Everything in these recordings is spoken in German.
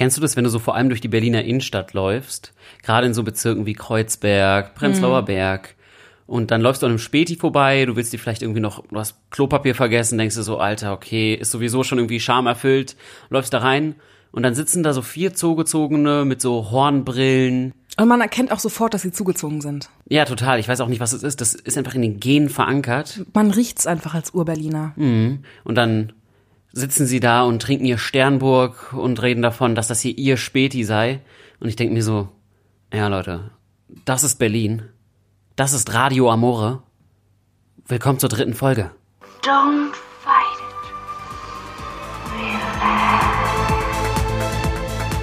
Kennst du das, wenn du so vor allem durch die Berliner Innenstadt läufst? Gerade in so Bezirken wie Kreuzberg, Prenzlauer Berg. Und dann läufst du an einem Späti vorbei, du willst dir vielleicht irgendwie noch, du hast Klopapier vergessen, denkst du so, Alter, okay, ist sowieso schon irgendwie Scham erfüllt, läufst da rein und dann sitzen da so vier Zugezogene mit so Hornbrillen. Und man erkennt auch sofort, dass sie zugezogen sind. Ja, total. Ich weiß auch nicht, was es ist. Das ist einfach in den Genen verankert. Man riecht's einfach als Urberliner. Und dann sitzen sie da und trinken ihr Sternburg und reden davon, dass das hier ihr Späti sei. Und ich denke mir so, ja Leute, das ist Berlin. Das ist Radio Amore. Willkommen zur dritten Folge. Don't fight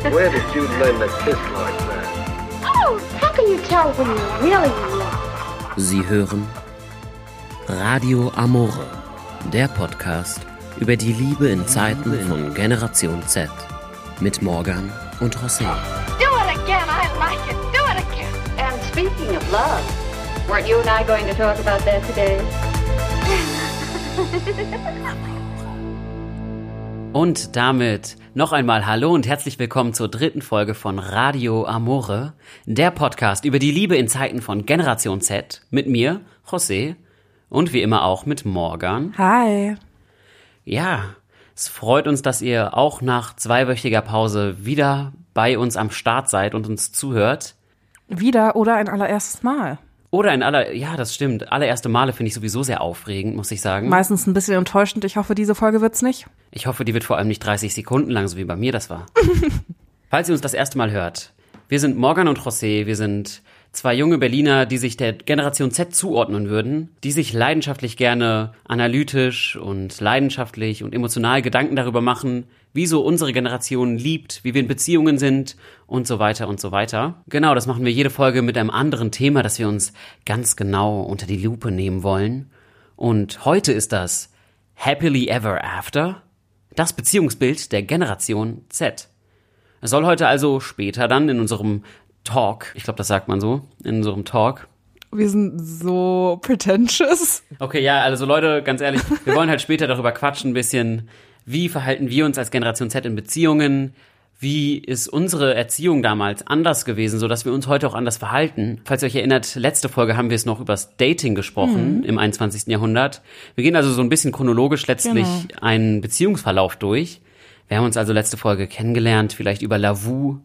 it. Where did you learn to kiss like that? Oh, how can you tell when you're really love? Sie hören Radio Amore, der Podcast über die Liebe in Zeiten von Generation Z mit Morgan und José. Do it again. I like it. Do it again. And speaking of love, weren't you and I going to talk about that today? Und damit noch einmal Hallo und herzlich willkommen zur dritten Folge von Radio Amore, der Podcast über die Liebe in Zeiten von Generation Z mit mir, José, und wie immer auch mit Morgan. Hi. Ja, es freut uns, dass ihr auch nach zweiwöchiger Pause wieder bei uns am Start seid und uns zuhört. Wieder oder ein allererstes Mal. Oder in aller, ja, das stimmt. Allererste Male finde ich sowieso sehr aufregend, muss ich sagen. Meistens ein bisschen enttäuschend. Ich hoffe, diese Folge wird's nicht. Ich hoffe, die wird vor allem nicht 30 Sekunden lang, so wie bei mir das war. Falls ihr uns das erste Mal hört, wir sind Morgan und José, wir sind zwei junge Berliner, die sich der Generation Z zuordnen würden, die sich leidenschaftlich gerne analytisch und leidenschaftlich und emotional Gedanken darüber machen, wie so unsere Generation liebt, wie wir in Beziehungen sind und so weiter und so weiter. Genau, das machen wir jede Folge mit einem anderen Thema, das wir uns ganz genau unter die Lupe nehmen wollen. Und heute ist das Happily Ever After, das Beziehungsbild der Generation Z. Es soll heute also später dann in unserem Talk, ich glaube, das sagt man so, in unserem Talk. Wir sind so pretentious. Okay, ja, also Leute, ganz ehrlich, wir wollen halt später darüber quatschen, ein bisschen, wie verhalten wir uns als Generation Z in Beziehungen, wie ist unsere Erziehung damals anders gewesen, so dass wir uns heute auch anders verhalten. Falls ihr euch erinnert, letzte Folge haben wir es noch übers Dating gesprochen im 21. Jahrhundert. Wir gehen also so ein bisschen chronologisch letztlich Genau. einen Beziehungsverlauf durch. Wir haben uns also letzte Folge kennengelernt, vielleicht über Lavu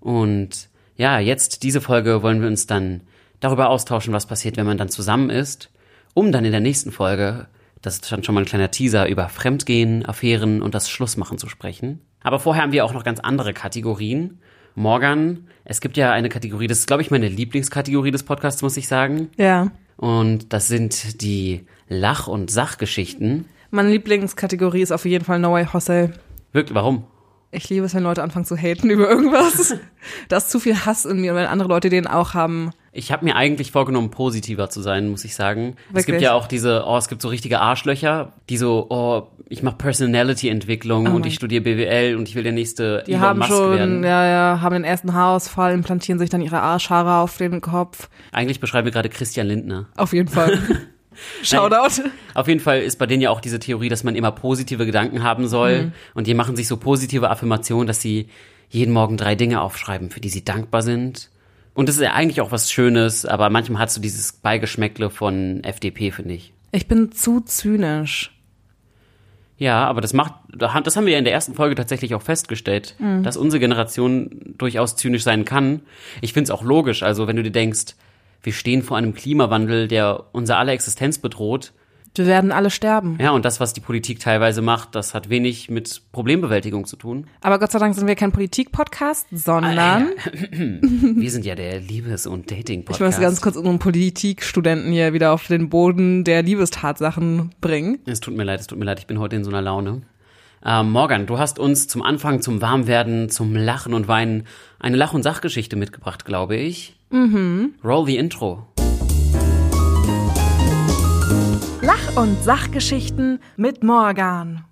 und ja, jetzt diese Folge wollen wir uns dann darüber austauschen, was passiert, wenn man dann zusammen ist, um dann in der nächsten Folge, das ist dann schon mal ein kleiner Teaser, über Fremdgehen, Affären und das Schlussmachen zu sprechen. Aber vorher haben wir auch noch ganz andere Kategorien. Morgan, es gibt ja eine Kategorie, das ist, glaube ich, meine Lieblingskategorie des Podcasts, muss ich sagen. Ja. Und das sind die Lach- und Sachgeschichten. Meine Lieblingskategorie ist auf jeden Fall No Way Jose. Wirklich, warum? Ich liebe es, wenn Leute anfangen zu haten über irgendwas. da ist zu viel Hass in mir und wenn andere Leute den auch haben. Ich habe mir eigentlich vorgenommen, positiver zu sein, muss ich sagen. Es gibt Wirklich? ja auch diese, oh, es gibt so richtige Arschlöcher, die so, oh, ich mache Personality-Entwicklung und ich studiere BWL und ich will der nächste Oh Die Elon haben Musk schon, werden. ja, ja, haben den ersten Haarausfall, implantieren sich dann ihre Arschhaare auf den Kopf. Eigentlich beschreibe ich gerade Christian Lindner. Auf jeden Fall. Shoutout. Auf jeden Fall ist bei denen ja auch diese Theorie, dass man immer positive Gedanken haben soll. Mhm. Und die machen sich so positive Affirmationen, dass sie jeden Morgen drei Dinge aufschreiben, für die sie dankbar sind. Und das ist ja eigentlich auch was Schönes, aber manchmal hat so dieses Beigeschmäckle von FDP, finde ich. Ich bin zu zynisch. Ja, aber das macht, das haben wir ja in der ersten Folge tatsächlich auch festgestellt, Mhm. dass unsere Generation durchaus zynisch sein kann. Ich finde es auch logisch. Also wenn du dir denkst, wir stehen vor einem Klimawandel, der unser aller Existenz bedroht. Wir werden alle sterben. Ja, und das, was die Politik teilweise macht, das hat wenig mit Problembewältigung zu tun. Aber Gott sei Dank sind wir kein Politik-Podcast, sondern Wir sind ja der Liebes- und Dating-Podcast. ich muss ganz kurz unseren Politikstudenten hier wieder auf den Boden der Liebestatsachen bringen. Es tut mir leid, es tut mir leid, ich bin heute in so einer Laune. Ähm, Morgan, du hast uns zum Anfang, zum Warmwerden, zum Lachen und Weinen eine Lach- und Sachgeschichte mitgebracht, glaube ich. Mhm. Roll the Intro. Lach- und Sachgeschichten mit Morgan.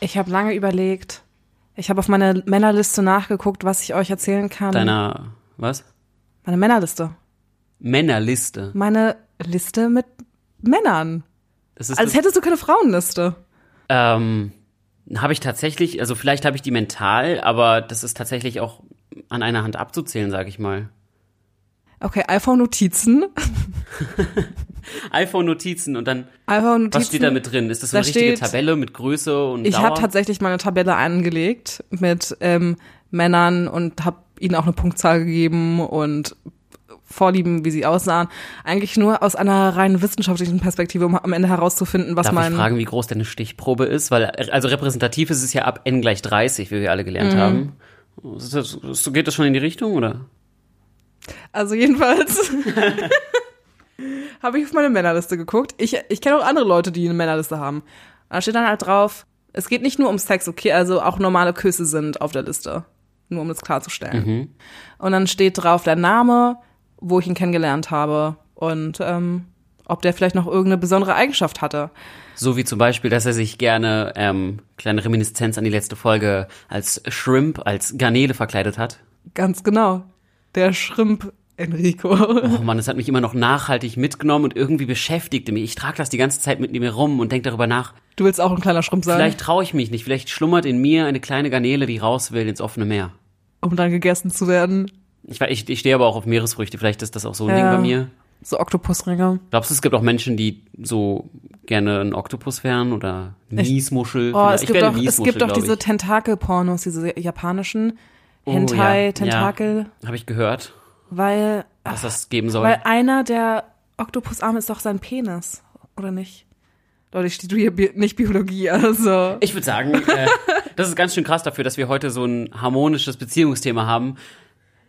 Ich habe lange überlegt. Ich habe auf meine Männerliste nachgeguckt, was ich euch erzählen kann. Deiner, was? Meine Männerliste. Männerliste. Meine Liste mit Männern. Das ist Als hättest du keine Frauenliste. ähm, Habe ich tatsächlich, also vielleicht habe ich die mental, aber das ist tatsächlich auch an einer Hand abzuzählen, sage ich mal. Okay, iPhone-Notizen. iPhone-Notizen und dann, iPhone-Notizen. was steht da mit drin? Ist das so eine Da richtige steht- Tabelle mit Größe und Ich habe tatsächlich mal eine Tabelle angelegt mit ähm, Männern und habe ihnen auch eine Punktzahl gegeben und Vorlieben, wie sie aussahen. Eigentlich nur aus einer rein wissenschaftlichen Perspektive, um am Ende herauszufinden, was Darf mein ich fragen, wie groß deine Stichprobe ist? Weil, also repräsentativ ist es ja ab n gleich 30, wie wir alle gelernt Mhm. haben. Das, so geht das schon in die Richtung, oder? Also jedenfalls habe ich auf meine Männerliste geguckt. Ich, ich kenne auch andere Leute, die eine Männerliste haben. Da steht dann halt drauf, es geht nicht nur um Sex, okay, also auch normale Küsse sind auf der Liste. Nur um das klarzustellen. Und dann steht drauf der Name, wo ich ihn kennengelernt habe und ähm, ob der vielleicht noch irgendeine besondere Eigenschaft hatte. So wie zum Beispiel, dass er sich gerne, ähm, kleine Reminiszenz an die letzte Folge, als Shrimp, als Garnele verkleidet hat. Ganz genau. Der Schrimp Enrico. Oh Mann, das hat mich immer noch nachhaltig mitgenommen und irgendwie beschäftigte mich. Ich trage das die ganze Zeit mit mir rum und denke darüber nach. Du willst auch ein kleiner Schrimp sein, Vielleicht traue ich mich nicht. Vielleicht schlummert in mir eine kleine Garnele, die raus will ins offene Meer. um dann gegessen zu werden. Ich, ich, ich stehe aber auch auf Meeresfrüchte. Vielleicht ist das auch so ein Ja. Ding bei mir. So Oktopusringe. Glaubst du, es gibt auch Menschen, die so gerne ein Oktopus wären oder Miesmuschel? Oh, es ich gibt eine es gibt glaub diese. Tentakel-Pornos, diese japanischen Oh, Hentai, ja, Tentakel, Ja, Habe ich gehört, weil, dass das geben soll. weil einer der Oktopusarme ist doch sein Penis, oder nicht? Leute, ich studiere Bi nicht Biologie, also. Ich würde sagen, äh, das ist ganz schön krass dafür, dass wir heute so ein harmonisches Beziehungsthema haben.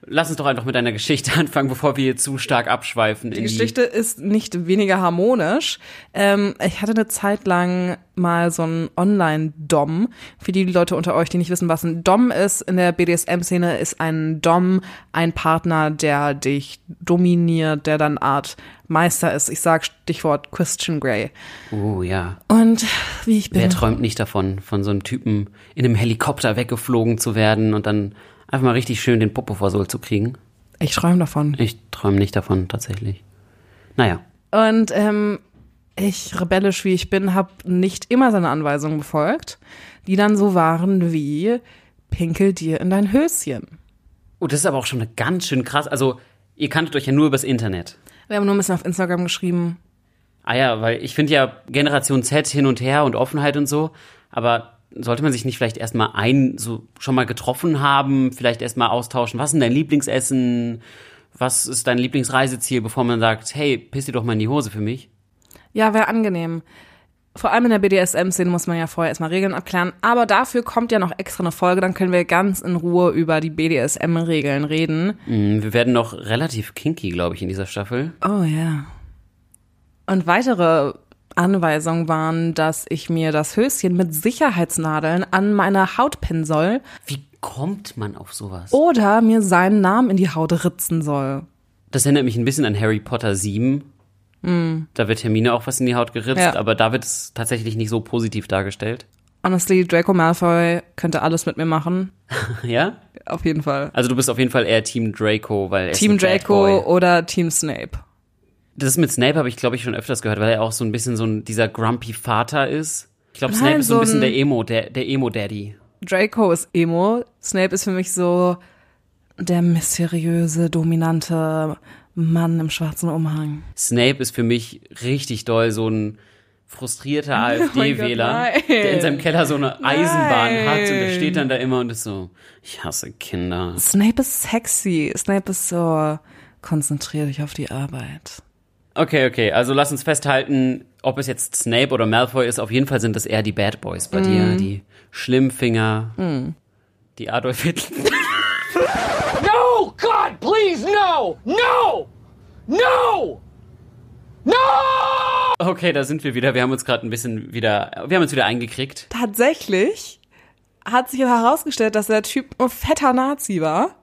Lass uns doch einfach mit deiner Geschichte anfangen, bevor wir zu stark abschweifen. Die Geschichte ist nicht weniger harmonisch. Ähm, ich hatte eine Zeit lang mal so ein Online-Dom. Für die Leute unter euch, die nicht wissen, was ein Dom ist, in der BDSM-Szene ist ein Dom ein Partner, der dich dominiert, der dann Art Meister ist. Ich sag Stichwort Christian Grey. Oh ja. Und wie ich bin. Wer träumt nicht davon, von so einem Typen in einem Helikopter weggeflogen zu werden und dann einfach mal richtig schön den Popo vor Sohl zu kriegen? Ich träume davon. Ich träume nicht davon, tatsächlich. Naja. Und ähm, ich, rebellisch wie ich bin, habe nicht immer seine Anweisungen befolgt, die dann so waren wie pinkel dir in dein Höschen. Oh, das ist aber auch schon eine ganz schön krass. Also, ihr kanntet euch ja nur übers Internet. Wir haben nur ein bisschen auf Instagram geschrieben. Ah ja, weil ich finde ja Generation Z hin und her und Offenheit und so, aber sollte man sich nicht vielleicht erstmal ein, so schon mal getroffen haben, vielleicht erstmal austauschen, was ist denn dein Lieblingsessen, was ist dein Lieblingsreiseziel, bevor man sagt, hey, piss dir doch mal in die Hose für mich. Ja, wäre angenehm. Vor allem in der BDSM-Szene muss man ja vorher erstmal Regeln abklären. Aber dafür kommt ja noch extra eine Folge, dann können wir ganz in Ruhe über die BDSM-Regeln reden. Mm, Wir werden noch relativ kinky, glaube ich, in dieser Staffel. Oh ja. Und weitere Anweisungen waren, dass ich mir das Höschen mit Sicherheitsnadeln an meine Haut pinnen soll Wie kommt man auf sowas? oder mir seinen Namen in die Haut ritzen soll. Das erinnert mich ein bisschen an Harry Potter 7. Da wird Hermine auch was in die Haut geritzt, Ja. aber da wird es tatsächlich nicht so positiv dargestellt. Honestly, Draco Malfoy könnte alles mit mir machen. Ja? Auf jeden Fall. Also du bist auf jeden Fall eher Team Draco, weil er Team Draco oder Team Snape. Das mit Snape habe ich, glaube ich, schon öfters gehört, weil er auch so ein bisschen so ein, dieser grumpy Vater ist. Ich glaube, Nein, Snape ist so ein bisschen der Emo, der, der Emo-Daddy. Draco ist Emo. Snape ist für mich so der mysteriöse, dominante Mann im schwarzen Umhang. Snape ist für mich richtig doll so ein frustrierter Oh AfD-Wähler, nein. der in seinem Keller so eine Eisenbahn hat und der Nein. steht dann da immer und ist so, ich hasse Kinder. Snape ist sexy. Snape ist so, konzentrier dich auf die Arbeit. Okay, okay, also lass uns festhalten, ob es jetzt Snape oder Malfoy ist, auf jeden Fall sind das eher die Bad Boys bei Mhm. dir, die Schlimmfinger, die Adolf Hitler. No! God, please, no! No! No! No! Okay, da sind wir wieder. Wir haben uns gerade ein bisschen wieder, wir haben uns wieder eingekriegt. Tatsächlich hat sich herausgestellt, dass der Typ ein fetter Nazi war.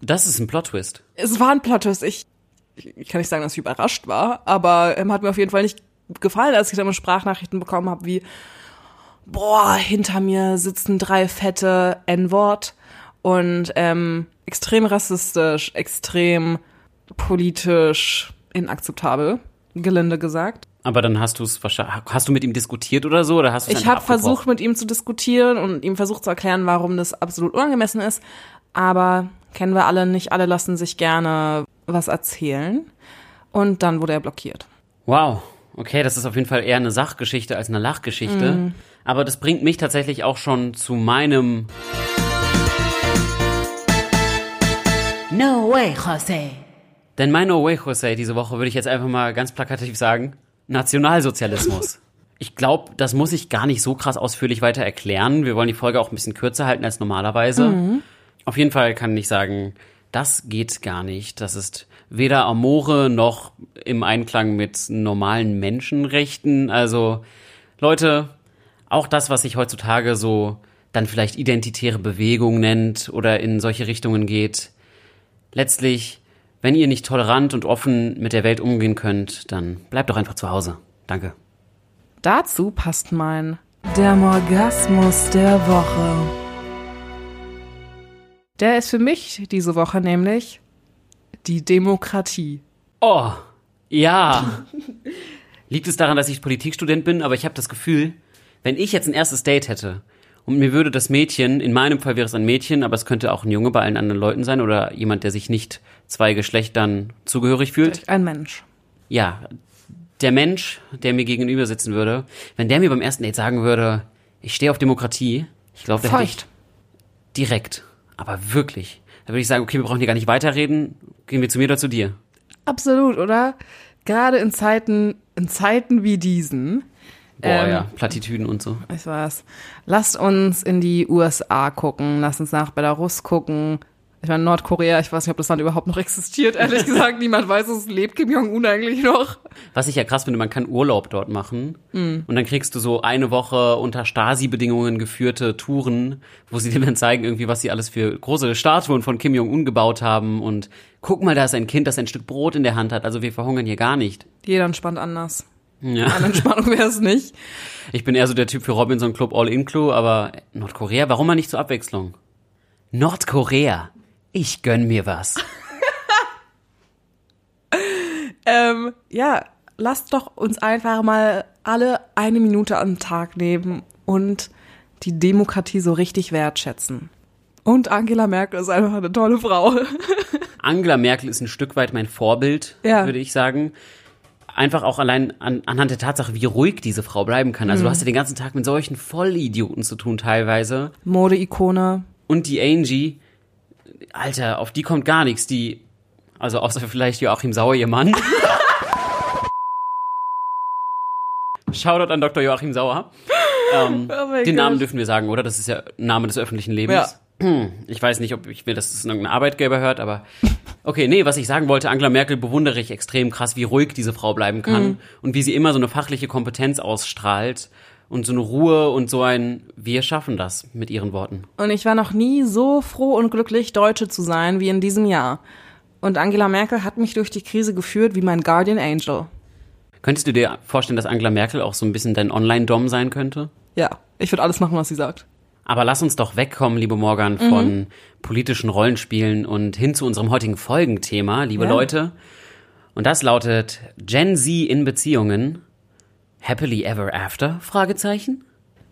Das ist ein Plot-Twist. Es war ein Plot-Twist. Ich, ich kann nicht sagen, dass ich überrascht war, aber ähm, hat mir auf jeden Fall nicht gefallen, als ich dann Sprachnachrichten bekommen habe, wie boah, hinter mir sitzen drei fette N-Wort und ähm, extrem rassistisch, extrem politisch inakzeptabel, gelinde gesagt. Aber dann hast du es wahrscheinlich, hast du mit ihm diskutiert oder so? Oder hast du Ich habe versucht, mit ihm zu diskutieren und ihm versucht zu erklären, warum das absolut unangemessen ist. Aber kennen wir alle, nicht alle lassen sich gerne was erzählen. Und dann wurde er blockiert. Wow. Okay, das ist auf jeden Fall eher eine Sachgeschichte als eine Lachgeschichte. Mhm. Aber das bringt mich tatsächlich auch schon zu meinem No way, José. Denn mein No Way Jose diese Woche würde ich jetzt einfach mal ganz plakativ sagen, Nationalsozialismus. Ich glaube, das muss ich gar nicht so krass ausführlich weiter erklären. Wir wollen die Folge auch ein bisschen kürzer halten als normalerweise. Auf jeden Fall kann ich sagen, das geht gar nicht. Das ist weder Amore noch im Einklang mit normalen Menschenrechten. Also, Leute, auch das, was sich heutzutage so dann vielleicht identitäre Bewegung nennt oder in solche Richtungen geht, letztlich, wenn ihr nicht tolerant und offen mit der Welt umgehen könnt, dann bleibt doch einfach zu Hause. Danke. Dazu passt mein Der Morgasmus der Woche. Der ist für mich diese Woche nämlich die Demokratie. Oh, ja. Liegt es daran, dass ich Politikstudent bin, aber ich habe das Gefühl, wenn ich jetzt ein erstes Date hätte und mir würde das Mädchen, in meinem Fall wäre es ein Mädchen, aber es könnte auch ein Junge bei allen anderen Leuten sein oder jemand, der sich nicht zwei Geschlechtern zugehörig fühlt. Ein Mensch. Ja, der Mensch, der mir gegenüber sitzen würde, wenn der mir beim ersten Date sagen würde, ich stehe auf Demokratie, ich glaube, da hätte ich direkt, aber wirklich, da würde ich sagen, okay, wir brauchen hier gar nicht weiterreden, gehen wir zu mir oder zu dir. Absolut, oder? Gerade in Zeiten, in Zeiten wie diesen. Boah, Ähm, ja, Plattitüden und so. Ich weiß. Lasst uns in die USA gucken, lasst uns nach Belarus gucken. Ich meine, Nordkorea, ich weiß nicht, ob das Land überhaupt noch existiert, ehrlich gesagt. Niemand weiß, es lebt Kim Jong-un eigentlich noch. Was ich ja krass finde, man kann Urlaub dort machen Mhm. und dann kriegst du so eine Woche unter Stasi-Bedingungen geführte Touren, wo sie dir dann zeigen irgendwie, was sie alles für große Statuen von Kim Jong-un gebaut haben und guck mal, da ist ein Kind, das ein Stück Brot in der Hand hat, also wir verhungern hier gar nicht. Jeder entspannt anders. Ja. Eine Entspannung wäre es nicht. Ich bin eher so der Typ für Robinson Club All-In-Clue, aber Nordkorea, warum mal nicht zur Abwechslung? Nordkorea, ich gönn mir was. Ähm, ja, lasst doch uns einfach mal alle eine Minute am Tag nehmen und die Demokratie so richtig wertschätzen. Und Angela Merkel ist einfach eine tolle Frau. Angela Merkel ist ein Stück weit mein Vorbild, Ja. würde ich sagen. Einfach auch allein an, anhand der Tatsache, wie ruhig diese Frau bleiben kann. Also du hast ja den ganzen Tag mit solchen Vollidioten zu tun teilweise. Modeikone. Und die Angie, Alter, auf die kommt gar nichts. Die, also außer vielleicht Joachim Sauer, ihr Mann. Shoutout an Dr. Joachim Sauer. Ähm, Oh den Namen dürfen wir sagen, oder? Das ist ja Name des öffentlichen Lebens. Hm, Ich weiß nicht, ob ich mir das ist irgendein Arbeitgeber hört, aber okay, nee, was ich sagen wollte, Angela Merkel bewundere ich extrem krass, wie ruhig diese Frau bleiben kann Mhm. und wie sie immer so eine fachliche Kompetenz ausstrahlt und so eine Ruhe und so ein wir schaffen das mit ihren Worten. Und ich war noch nie so froh und glücklich, Deutsche zu sein wie in diesem Jahr. Und Angela Merkel hat mich durch die Krise geführt wie mein Guardian Angel. Könntest du dir vorstellen, dass Angela Merkel auch so ein bisschen dein Online-Dom sein könnte? Ja, ich würde alles machen, was sie sagt. Aber lass uns doch wegkommen, liebe Morgan, von politischen Rollenspielen und hin zu unserem heutigen Folgenthema, liebe Ja. Leute. Und das lautet Gen Z in Beziehungen. Happily ever after? Fragezeichen.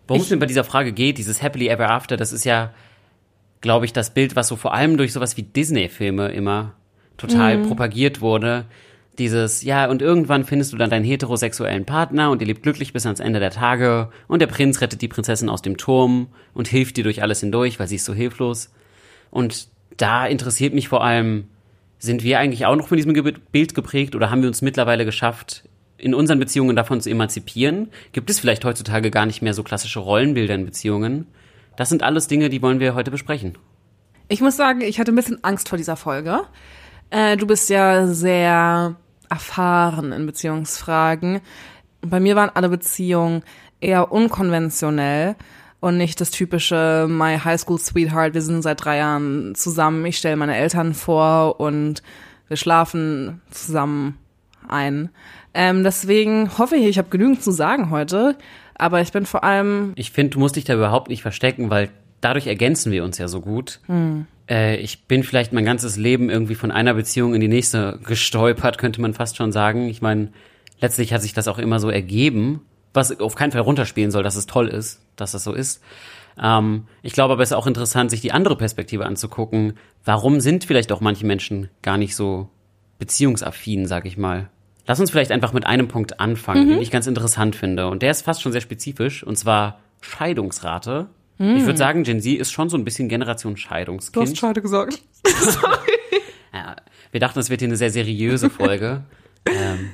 Worum es mir bei dieser Frage geht, dieses Happily ever after, das ist ja, glaube ich, das Bild, was so vor allem durch sowas wie Disney-Filme immer total propagiert wurde. Dieses, ja, und irgendwann findest du dann deinen heterosexuellen Partner und ihr lebt glücklich bis ans Ende der Tage und der Prinz rettet die Prinzessin aus dem Turm und hilft dir durch alles hindurch, weil sie ist so hilflos. Und da interessiert mich vor allem, sind wir eigentlich auch noch von diesem Bild geprägt oder haben wir uns mittlerweile geschafft, in unseren Beziehungen davon zu emanzipieren? Gibt es vielleicht heutzutage gar nicht mehr so klassische Rollenbilder in Beziehungen? Das sind alles Dinge, die wollen wir heute besprechen. Ich muss sagen, ich hatte ein bisschen Angst vor dieser Folge. Äh, du bist ja sehr erfahren in Beziehungsfragen. Bei mir waren alle Beziehungen eher unkonventionell und nicht das typische My High School Sweetheart, wir sind seit drei Jahren zusammen, ich stelle meine Eltern vor und wir schlafen zusammen ein. Ähm, deswegen hoffe ich, ich habe genügend zu sagen heute, aber ich bin vor allem Ich finde, du musst dich da überhaupt nicht verstecken, weil dadurch ergänzen wir uns ja so gut. Äh, ich bin vielleicht mein ganzes Leben irgendwie von einer Beziehung in die nächste gestolpert, könnte man fast schon sagen. Ich meine, letztlich hat sich das auch immer so ergeben, was auf keinen Fall runterspielen soll, dass es toll ist, dass das so ist. Ähm, ich glaube aber, es ist auch interessant, sich die andere Perspektive anzugucken. Warum sind vielleicht auch manche Menschen gar nicht so beziehungsaffin, sag ich mal? Lass uns vielleicht einfach mit einem Punkt anfangen, den ich ganz interessant finde. Und der ist fast schon sehr spezifisch, und zwar Scheidungsrate. Ich würde sagen, Gen Z ist schon so ein bisschen Generation Du hast Scheidungskind. Scheide gesagt. Ja, wir dachten, es wird hier eine sehr seriöse Folge. ähm,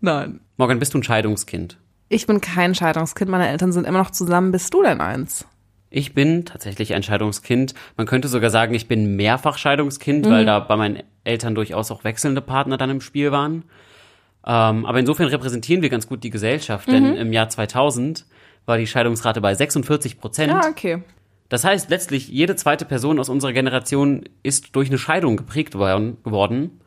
Nein. Morgan, bist du ein Scheidungskind? Ich bin kein Scheidungskind, meine Eltern sind immer noch zusammen. Bist du denn eins? Ich bin tatsächlich ein Scheidungskind. Man könnte sogar sagen, ich bin mehrfach Scheidungskind, weil da bei meinen Eltern durchaus auch wechselnde Partner dann im Spiel waren. Ähm, aber insofern repräsentieren wir ganz gut die Gesellschaft, denn im Jahr 2000 war die Scheidungsrate bei 46 Prozent. Ja, okay. Das heißt, letztlich jede zweite Person aus unserer Generation ist durch eine Scheidung geprägt worden.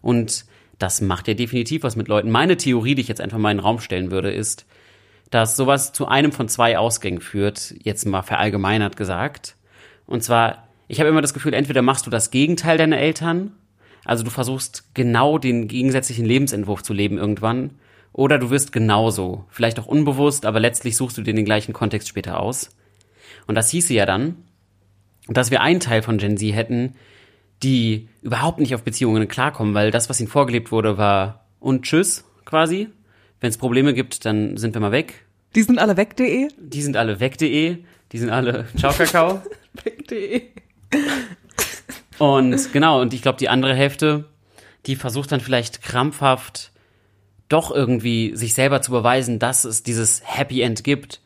Und das macht ja definitiv was mit Leuten. Meine Theorie, die ich jetzt einfach mal in den Raum stellen würde, ist, dass sowas zu einem von zwei Ausgängen führt, jetzt mal verallgemeinert gesagt. Und zwar, ich habe immer das Gefühl, entweder machst du das Gegenteil deiner Eltern, also du versuchst genau den gegensätzlichen Lebensentwurf zu leben irgendwann, oder du wirst genauso, vielleicht auch unbewusst, aber letztlich suchst du dir den gleichen Kontext später aus. Und das hieße ja dann, dass wir einen Teil von Gen Z hätten, die überhaupt nicht auf Beziehungen klarkommen, weil das, was ihnen vorgelebt wurde, war und tschüss quasi. Wenn es Probleme gibt, dann sind wir mal weg. Die sind alle weg.de? Die sind alle weg.de, die sind alle Ciao Kakao. Weg.de. Und genau, und ich glaube, die andere Hälfte, die versucht dann vielleicht krampfhaft doch irgendwie sich selber zu beweisen, dass es dieses Happy End gibt.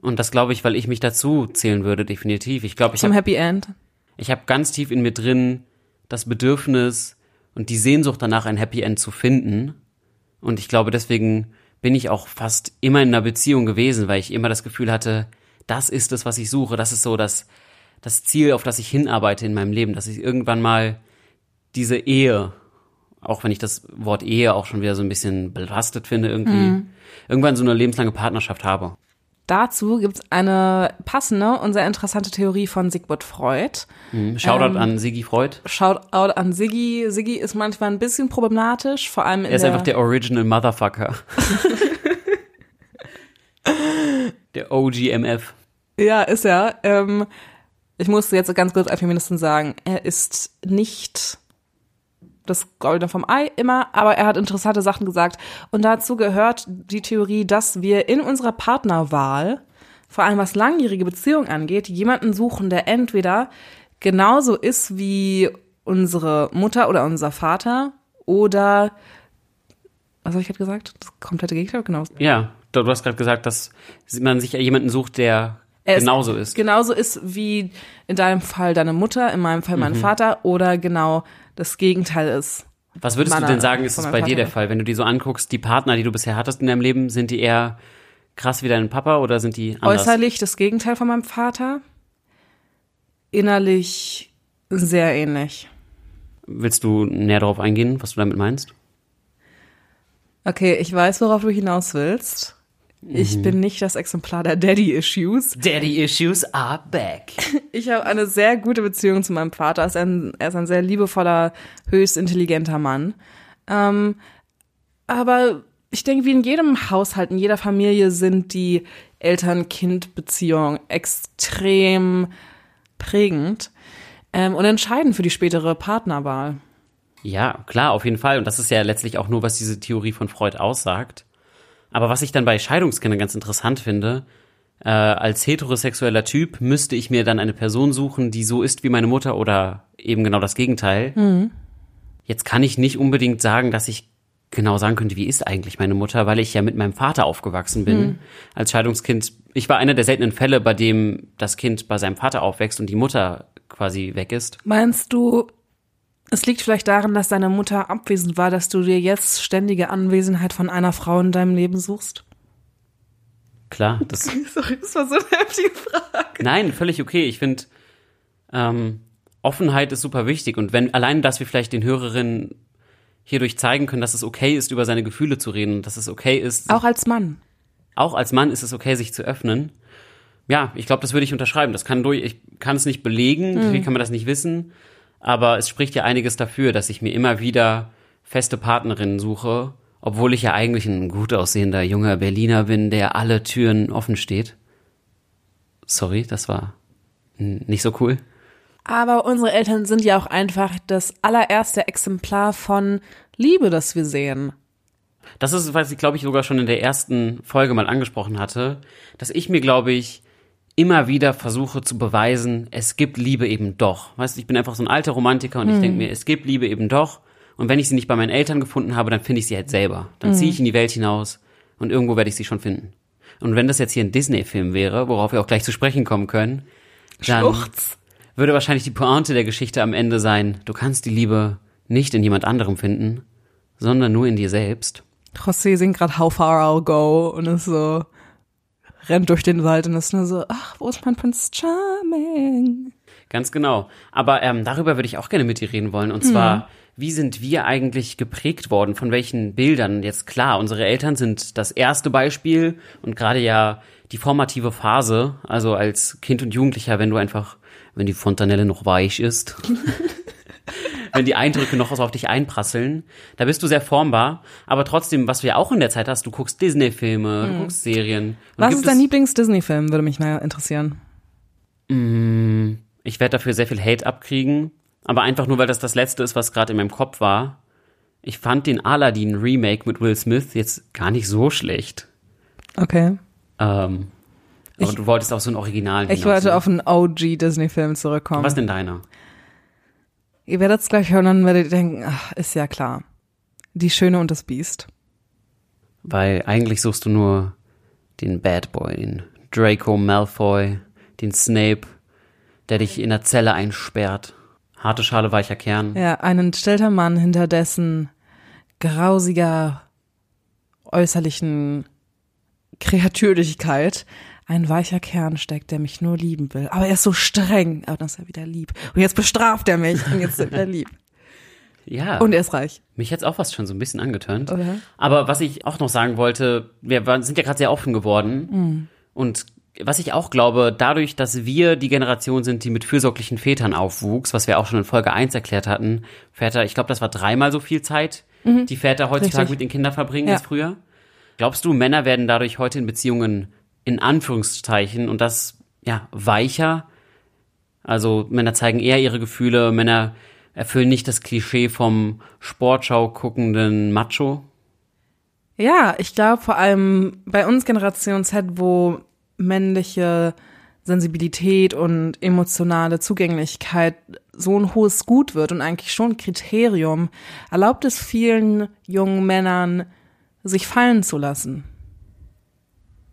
Und das glaube ich, weil ich mich dazu zählen würde, definitiv. Ich glaube, ich Zum habe Happy End. ich hab ganz tief in mir drin das Bedürfnis und die Sehnsucht danach, ein Happy End zu finden. Und ich glaube, deswegen bin ich auch fast immer in einer Beziehung gewesen, weil ich immer das Gefühl hatte, das ist es, was ich suche. Das ist so das, das Ziel, auf das ich hinarbeite in meinem Leben, dass ich irgendwann mal diese Ehe, auch wenn ich das Wort Ehe auch schon wieder so ein bisschen belastet finde, irgendwie, irgendwann so eine lebenslange Partnerschaft habe. Dazu gibt's eine passende und sehr interessante Theorie von Sigmund Freud. Shoutout an Sigi Freud. Shoutout an Siggi. Siggi ist manchmal ein bisschen problematisch, vor allem in Er ist der, einfach der Original Motherfucker. der OGMF. Ja, ist er. Ähm, ich musste jetzt ganz kurz als Feministin sagen, er ist nicht das Goldene vom Ei immer, aber er hat interessante Sachen gesagt. Und dazu gehört die Theorie, dass wir in unserer Partnerwahl, vor allem was langjährige Beziehungen angeht, jemanden suchen, der entweder genauso ist wie unsere Mutter oder unser Vater oder was habe ich gerade gesagt? Das komplette Gegenteil, genau. Ja, du hast gerade gesagt, dass man sich jemanden sucht, der Er genauso ist. Genauso ist wie in deinem Fall deine Mutter, in meinem Fall mein Mhm. Vater oder genau das Gegenteil ist. Was würdest du meiner- denn sagen, ist es bei dir Vater. der Fall? Wenn du die so anguckst, die Partner, die du bisher hattest in deinem Leben, sind die eher krass wie dein Papa oder sind die anders? Äußerlich das Gegenteil von meinem Vater, innerlich sehr ähnlich. Willst du näher darauf eingehen, was du damit meinst? Okay, ich weiß, worauf du hinaus willst. Mhm. Ich bin nicht das Exemplar der Daddy-Issues. Daddy issues are back. Ich habe eine sehr gute Beziehung zu meinem Vater. Er ist ein, er ist ein sehr liebevoller, höchst intelligenter Mann. Ähm, aber ich denke, wie in jedem Haushalt, in jeder Familie sind die Eltern-Kind-Beziehungen extrem prägend ähm, und entscheidend für die spätere Partnerwahl. Ja, klar, auf jeden Fall. Und das ist ja letztlich auch nur, was diese Theorie von Freud aussagt. Aber was ich dann bei Scheidungskindern ganz interessant finde, äh, als heterosexueller Typ müsste ich mir dann eine Person suchen, die so ist wie meine Mutter oder eben genau das Gegenteil. Jetzt kann ich nicht unbedingt sagen, dass ich genau sagen könnte, wie ist eigentlich meine Mutter, weil ich ja mit meinem Vater aufgewachsen bin. Als Scheidungskind, ich war einer der seltenen Fälle, bei dem das Kind bei seinem Vater aufwächst und die Mutter quasi weg ist. Meinst du, es liegt vielleicht daran, dass deine Mutter abwesend war, dass du dir jetzt ständige Anwesenheit von einer Frau in deinem Leben suchst? Klar, das Sorry, das war so eine heftige Frage. Nein, völlig okay. Ich finde, ähm, Offenheit ist super wichtig. Und wenn allein, dass wir vielleicht den Hörerinnen hierdurch zeigen können, dass es okay ist, über seine Gefühle zu reden, dass es okay ist, Auch als Mann. auch als Mann ist es okay, sich zu öffnen. Ja, ich glaube, das würde ich unterschreiben. Das kann durch, ich kann es nicht belegen, wie kann man das nicht wissen, aber es spricht ja einiges dafür, dass ich mir immer wieder feste Partnerinnen suche, obwohl ich ja eigentlich ein gut aussehender junger Berliner bin, der alle Türen offen steht. Sorry, das war nicht so cool. Aber unsere Eltern sind ja auch einfach das allererste Exemplar von Liebe, das wir sehen. Das ist, was ich glaube ich sogar schon in der ersten Folge mal angesprochen hatte, dass ich mir glaube ich immer wieder versuche zu beweisen, es gibt Liebe eben doch. Weißt du, ich bin einfach so ein alter Romantiker und ich denke mir, es gibt Liebe eben doch. Und wenn ich sie nicht bei meinen Eltern gefunden habe, dann finde ich sie halt selber. Dann ziehe ich in die Welt hinaus und irgendwo werde ich sie schon finden. Und wenn das jetzt hier ein Disney-Film wäre, worauf wir auch gleich zu sprechen kommen können, dann Schluchz. würde wahrscheinlich die Pointe der Geschichte am Ende sein, du kannst die Liebe nicht in jemand anderem finden, sondern nur in dir selbst. José singt gerade How Far I'll Go und ist so, rennt durch den Wald und ist nur so, ach, wo ist mein Prince Charming? Ganz genau. Aber ähm, darüber würde ich auch gerne mit dir reden wollen. Und zwar, wie sind wir eigentlich geprägt worden? Von welchen Bildern? Jetzt klar, unsere Eltern sind das erste Beispiel und gerade ja die formative Phase, also als Kind und Jugendlicher, wenn du einfach, wenn die Fontanelle noch weich ist, wenn die Eindrücke noch so auf dich einprasseln, da bist du sehr formbar. Aber trotzdem, was du ja auch in der Zeit hast, du guckst Disney-Filme, du guckst Serien. Und Was ist dein Lieblings-Disney-Film, würde mich mal interessieren. Ich werde dafür sehr viel Hate abkriegen, aber einfach nur, weil das das Letzte ist, was gerade in meinem Kopf war. Ich fand den Aladdin Remake mit Will Smith jetzt gar nicht so schlecht. Okay. Ähm, aber Ich- du wolltest auf so ein Original Ich hinaus, wollte ne? auf einen OG-Disney-Film zurückkommen. Was denn deiner? Ihr werdet es gleich hören, dann werdet ihr denken, ach, ist ja klar. Die Schöne und das Biest. Weil eigentlich suchst du nur den Bad Boy, den Draco Malfoy, den Snape, der dich in der Zelle einsperrt. Harte Schale, weicher Kern. Ja, ein entstellter Mann hinter dessen grausiger äußerlichen Kreatürlichkeit ein weicher Kern steckt, der mich nur lieben will. Aber er ist so streng, aber dann ist er wieder lieb. Und jetzt bestraft er mich und jetzt ist er wieder lieb. Ja. Und er ist reich. Mich hat's auch fast schon so ein bisschen angetönt. Oder? Aber was ich auch noch sagen wollte, wir waren, sind ja gerade sehr offen geworden. Und was ich auch glaube, dadurch, dass wir die Generation sind, die mit fürsorglichen Vätern aufwuchs, was wir auch schon in Folge 1 erklärt hatten, Väter, ich glaube, das war dreimal so viel Zeit, die Väter heutzutage Richtig. mit den Kindern verbringen Ja. als früher. Glaubst du, Männer werden dadurch heute in Beziehungen in Anführungszeichen und das ja weicher? Also Männer zeigen eher ihre Gefühle, Männer erfüllen nicht das Klischee vom Sportschau guckenden Macho. Ja, ich glaube vor allem bei uns Generation Z, wo männliche Sensibilität und emotionale Zugänglichkeit so ein hohes Gut wird und eigentlich schon ein Kriterium, erlaubt es vielen jungen Männern, sich fallen zu lassen.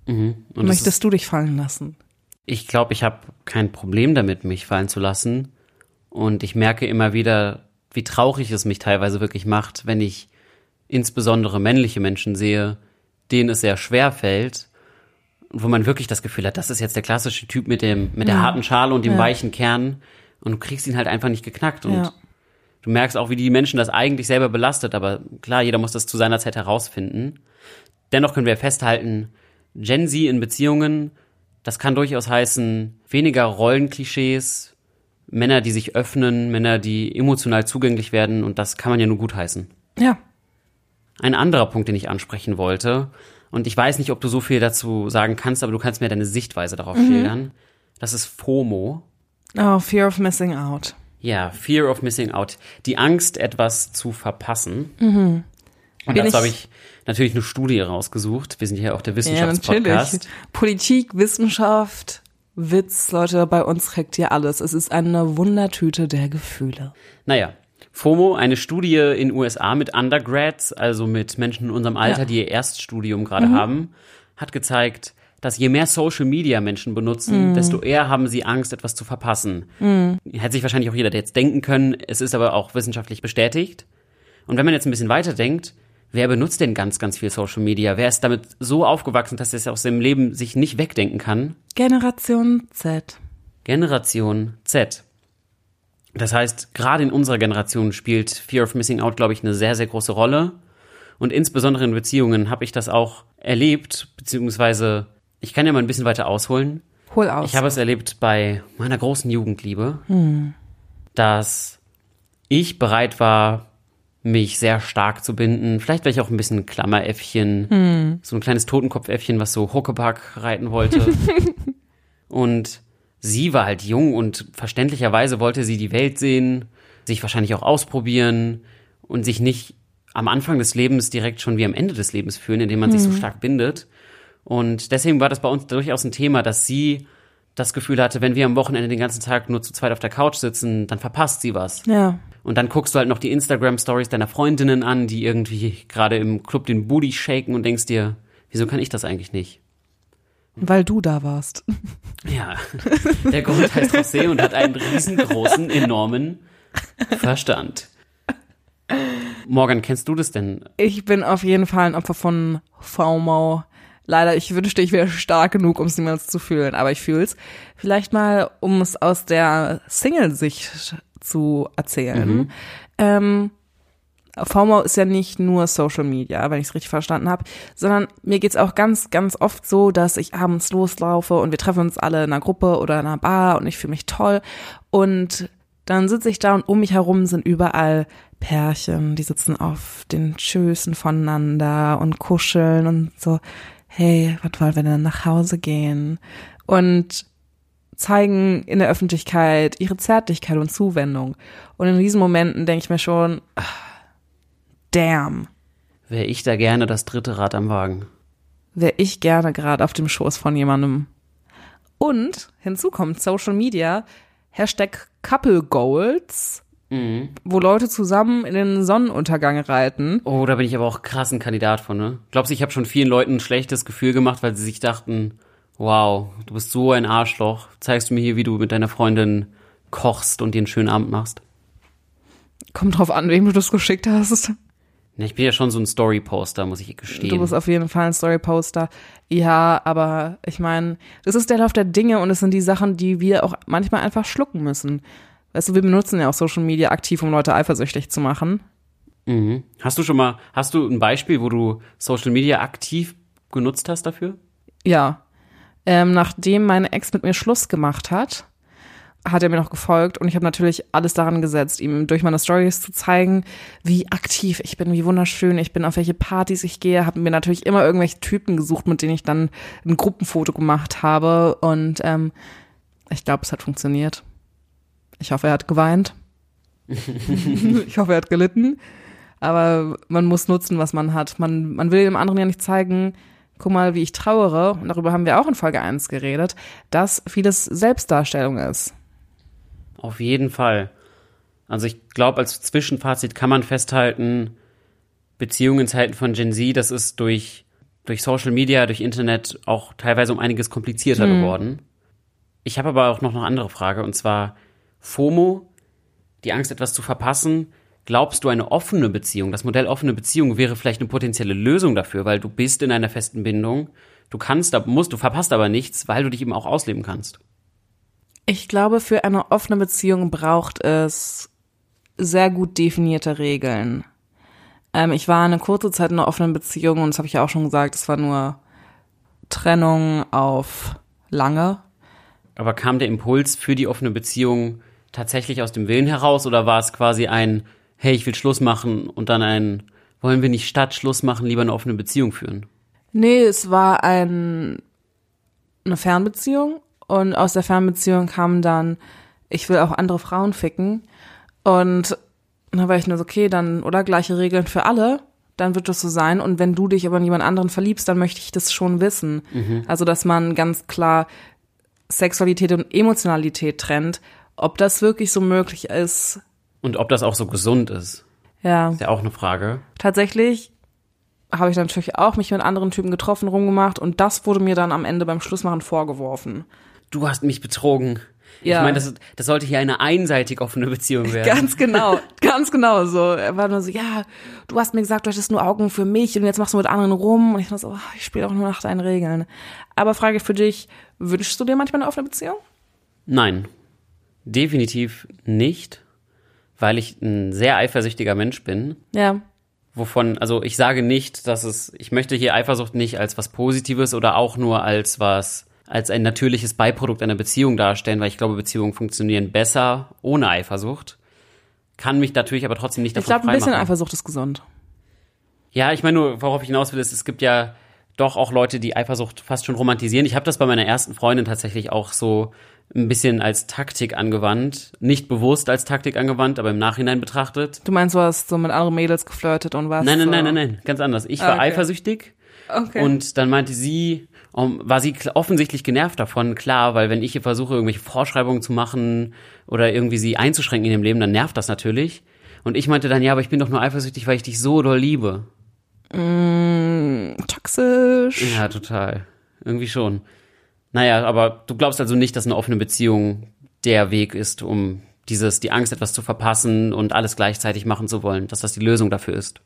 Das Möchtest ist, du dich fallen lassen? ich glaube, ich habe kein Problem damit, mich fallen zu lassen. Und ich merke immer wieder, wie traurig es mich teilweise wirklich macht, wenn ich insbesondere männliche Menschen sehe, denen es sehr schwer fällt, und wo man wirklich das Gefühl hat, das ist jetzt der klassische Typ mit dem mit der harten Schale und dem Ja. weichen Kern und du kriegst ihn halt einfach nicht geknackt und Ja. du merkst auch, wie die Menschen das eigentlich selber belastet, aber klar, jeder muss das zu seiner Zeit herausfinden. Dennoch können wir festhalten, Gen Z in Beziehungen, das kann durchaus heißen, weniger Rollenklischees, Männer, die sich öffnen, Männer, die emotional zugänglich werden und das kann man ja nur gut heißen. Ja. Ein anderer Punkt, den ich ansprechen wollte, und ich weiß nicht, ob du so viel dazu sagen kannst, aber du kannst mir deine Sichtweise darauf Mhm. schildern. Das ist FOMO. Oh, Fear of Missing Out. Ja, Fear of Missing Out. Die Angst, etwas zu verpassen. Und Mhm. Bin dazu habe ich natürlich eine Studie rausgesucht. Wir sind hier auch der Ja, Wissenschaftspodcast. natürlich. Politik, Wissenschaft, Witz, Leute, bei uns kriegt ihr alles. Es ist eine Wundertüte der Gefühle. Naja, FOMO, eine Studie in USA mit Undergrads, also mit Menschen in unserem Alter, Ja. die ihr Erststudium gerade Mhm. haben, hat gezeigt, dass je mehr Social Media Menschen benutzen, Mhm. desto eher haben sie Angst, etwas zu verpassen. Hätte sich wahrscheinlich auch jeder jetzt denken können, es ist aber auch wissenschaftlich bestätigt. Und wenn man jetzt ein bisschen weiter denkt, wer benutzt denn ganz, ganz viel Social Media? Wer ist damit so aufgewachsen, dass er es aus seinem Leben sich nicht wegdenken kann? Generation Z. Generation Z. Das heißt, gerade in unserer Generation spielt Fear of Missing Out, glaube ich, eine sehr, sehr große Rolle. Und insbesondere in Beziehungen habe ich das auch erlebt, beziehungsweise ich kann ja mal ein bisschen weiter ausholen. Hol aus. Ich habe es erlebt bei meiner großen Jugendliebe, dass ich bereit war, mich sehr stark zu binden. Vielleicht war ich auch ein bisschen Klammeräffchen, so ein kleines Totenkopfäffchen, was so Huckepack reiten wollte. und sie war halt jung und verständlicherweise wollte sie die Welt sehen, sich wahrscheinlich auch ausprobieren und sich nicht am Anfang des Lebens direkt schon wie am Ende des Lebens fühlen, indem man sich so stark bindet. Und deswegen war das bei uns durchaus ein Thema, dass sie das Gefühl hatte, wenn wir am Wochenende den ganzen Tag nur zu zweit auf der Couch sitzen, dann verpasst sie was. Ja. Und dann guckst du halt noch die Instagram-Stories deiner Freundinnen an, die irgendwie gerade im Club den Booty shaken und denkst dir, wieso kann ich das eigentlich nicht? Weil du da warst. Ja, der Grund heißt José und hat einen riesengroßen, enormen Verstand. Morgan, kennst du das denn? Ich bin auf jeden Fall ein Opfer von FOMO. Leider, ich wünschte, ich wäre stark genug, um es niemals zu fühlen, aber ich fühl's. Vielleicht mal, um es aus der Single-Sicht zu erzählen. Ähm, FOMO ist ja nicht nur Social Media, wenn ich es richtig verstanden habe, sondern mir geht's auch ganz, ganz oft so, dass ich abends loslaufe und wir treffen uns alle in einer Gruppe oder in einer Bar und ich fühle mich toll und dann sitze ich da und um mich herum sind überall Pärchen, die sitzen auf den Schößen voneinander und kuscheln und so, hey, was wollen wir denn nach Hause gehen? Und zeigen in der Öffentlichkeit ihre Zärtlichkeit und Zuwendung. Und in diesen Momenten denke ich mir schon, ah, damn, Wäre ich da gerne das dritte Rad am Wagen. wäre ich gerne gerade auf dem Schoß von jemandem. Und hinzu kommt Social Media, Hashtag Couple Goals, wo Leute zusammen in den Sonnenuntergang reiten. Oh, da bin ich aber auch krass ein Kandidat von, ne? Glaubst du, ich habe schon vielen Leuten ein schlechtes Gefühl gemacht, weil sie sich dachten, wow, du bist so ein Arschloch. Zeigst du mir hier, wie du mit deiner Freundin kochst und dir einen schönen Abend machst? Kommt drauf an, wem du das geschickt hast. Ich bin ja schon so ein Story-Poster, muss ich gestehen. Du bist auf jeden Fall ein Story-Poster. Ja, aber ich meine, das ist der Lauf der Dinge und es sind die Sachen, die wir auch manchmal einfach schlucken müssen. Weißt du, wir benutzen ja auch Social Media aktiv, um Leute eifersüchtig zu machen. mhm. Hast du schon mal, hast du ein Beispiel, wo du Social Media aktiv genutzt hast dafür? Ja. Ähm, nachdem meine Ex mit mir Schluss gemacht hat, hat er mir noch gefolgt und ich habe natürlich alles daran gesetzt, ihm durch meine Stories zu zeigen, wie aktiv ich bin, wie wunderschön ich bin, auf welche Partys ich gehe, habe mir natürlich immer irgendwelche Typen gesucht, mit denen ich dann ein Gruppenfoto gemacht habe und ähm, ich glaube, es hat funktioniert. Ich hoffe, er hat geweint. ich hoffe, er hat gelitten. Aber man muss nutzen, was man hat. Man, man will dem anderen ja nicht zeigen, guck mal, wie ich trauere, und darüber haben wir auch in Folge 1 geredet, dass vieles Selbstdarstellung ist. Auf jeden Fall. Also ich glaube, als Zwischenfazit kann man festhalten, Beziehungen in Zeiten von Gen Z, das ist durch, durch Social Media, durch Internet auch teilweise um einiges komplizierter geworden. Ich habe aber auch noch eine andere Frage, und zwar FOMO, die Angst, etwas zu verpassen. Glaubst du, eine offene Beziehung, das Modell offene Beziehung wäre vielleicht eine potenzielle Lösung dafür, weil du bist in einer festen Bindung, du kannst, musst, du verpasst aber nichts, weil du dich eben auch ausleben kannst. Ich glaube, für eine offene Beziehung braucht es sehr gut definierte Regeln. Ähm, ich war eine kurze Zeit in einer offenen Beziehung und das habe ich ja auch schon gesagt, es war nur Trennung auf lange. Aber kam der Impuls für die offene Beziehung tatsächlich aus dem Willen heraus oder war es quasi ein, hey, ich will Schluss machen und dann ein, wollen wir nicht statt Schluss machen lieber eine offene Beziehung führen? Nee, es war ein, eine Fernbeziehung und aus der Fernbeziehung kam dann, ich will auch andere Frauen ficken und dann war ich nur so, okay, dann, oder gleiche Regeln für alle, dann wird das so sein und wenn du dich aber in jemand anderen verliebst, dann möchte ich das schon wissen. Also, dass man ganz klar Sexualität und Emotionalität trennt, ob das wirklich so möglich ist. Und ob das auch so gesund ist, Ja, ist ja auch eine Frage. tatsächlich habe ich natürlich auch mich mit anderen Typen getroffen, rumgemacht und das wurde mir dann am Ende beim Schlussmachen vorgeworfen. Du hast mich betrogen. Ja. Ich meine, das, das sollte hier eine einseitig offene Beziehung werden. Ganz genau, ganz genau so. Er war nur so, ja, du hast mir gesagt, du hättest nur Augen für mich und jetzt machst du mit anderen rum. Und ich war so, oh, ich spiele auch nur nach deinen Regeln. Aber Frage für dich, wünschst du dir manchmal eine offene Beziehung? Nein, definitiv nicht, weil ich ein sehr eifersüchtiger Mensch bin. Ja, Wovon, also ich sage nicht, dass es, ich möchte hier Eifersucht nicht als was Positives oder auch nur als was, als ein natürliches Beiprodukt einer Beziehung darstellen, weil ich glaube, Beziehungen funktionieren besser ohne Eifersucht. kann mich natürlich aber trotzdem nicht davon Ich glaube, ein bisschen. Eifersucht ist gesund. Ja, ich meine nur, worauf ich hinaus will, ist, es gibt ja doch auch Leute, die Eifersucht fast schon romantisieren. Ich habe das bei meiner ersten Freundin tatsächlich auch so ein bisschen als Taktik angewandt. Nicht bewusst als Taktik angewandt, aber im Nachhinein betrachtet. Du meinst, du hast so mit anderen Mädels geflirtet und was? Nein, nein, so. nein, nein, nein, ganz anders. Ich Ah, war okay. eifersüchtig Okay. und dann meinte sie, war sie offensichtlich genervt davon, klar, weil wenn ich hier versuche, irgendwelche Vorschreibungen zu machen oder irgendwie sie einzuschränken in ihrem Leben, dann nervt das natürlich. Und ich meinte dann, ja, aber ich bin doch nur eifersüchtig, weil ich dich so doll liebe. Toxisch. Ja, total. Irgendwie schon. Naja, aber du glaubst also nicht, dass eine offene Beziehung der Weg ist, um dieses, die Angst, etwas zu verpassen und alles gleichzeitig machen zu wollen, dass das die Lösung dafür ist.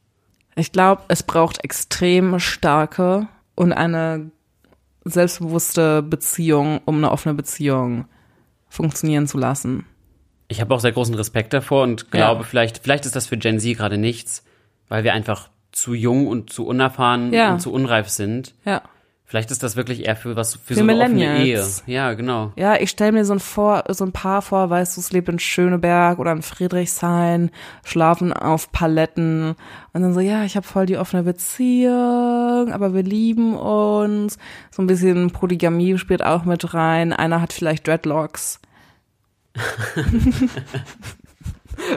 Ich glaube, es braucht extrem starke und eine selbstbewusste Beziehung, um eine offene Beziehung funktionieren zu lassen. Ich habe auch sehr großen Respekt davor und glaube, Ja. vielleicht, vielleicht ist das für Gen Z gerade nichts, weil wir einfach zu jung und zu unerfahren Ja. und zu unreif sind. Ja. Vielleicht ist das wirklich eher für was für, Für so eine offene Ehe. Ja, genau. Ja, ich stelle mir so ein, vor, so ein Paar vor, weißt du, es lebt in Schöneberg oder in Friedrichshain, schlafen auf Paletten und dann so, ja, ich habe voll die offene Beziehung, aber wir lieben uns. So ein bisschen Polygamie spielt auch mit rein. Einer hat vielleicht Dreadlocks.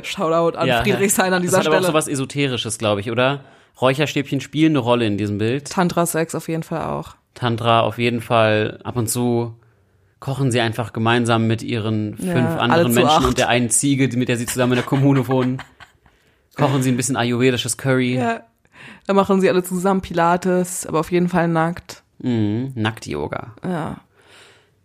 Shoutout an ja, Friedrichshain an dieser das hat aber auch Stelle. so was Esoterisches, glaube ich, oder? Räucherstäbchen spielen eine Rolle in diesem Bild. Tantra-Sex auf jeden Fall auch. Tantra auf jeden Fall. Ab und zu kochen sie einfach gemeinsam mit ihren Ja, fünf alle anderen Menschen acht. und der einen Ziege, mit der sie zusammen in der Kommune wohnen. Kochen sie ein bisschen ayurvedisches Curry. Ja. Da machen sie alle zusammen Pilates, aber auf jeden Fall nackt. Mhm, Nackt-Yoga. Ja.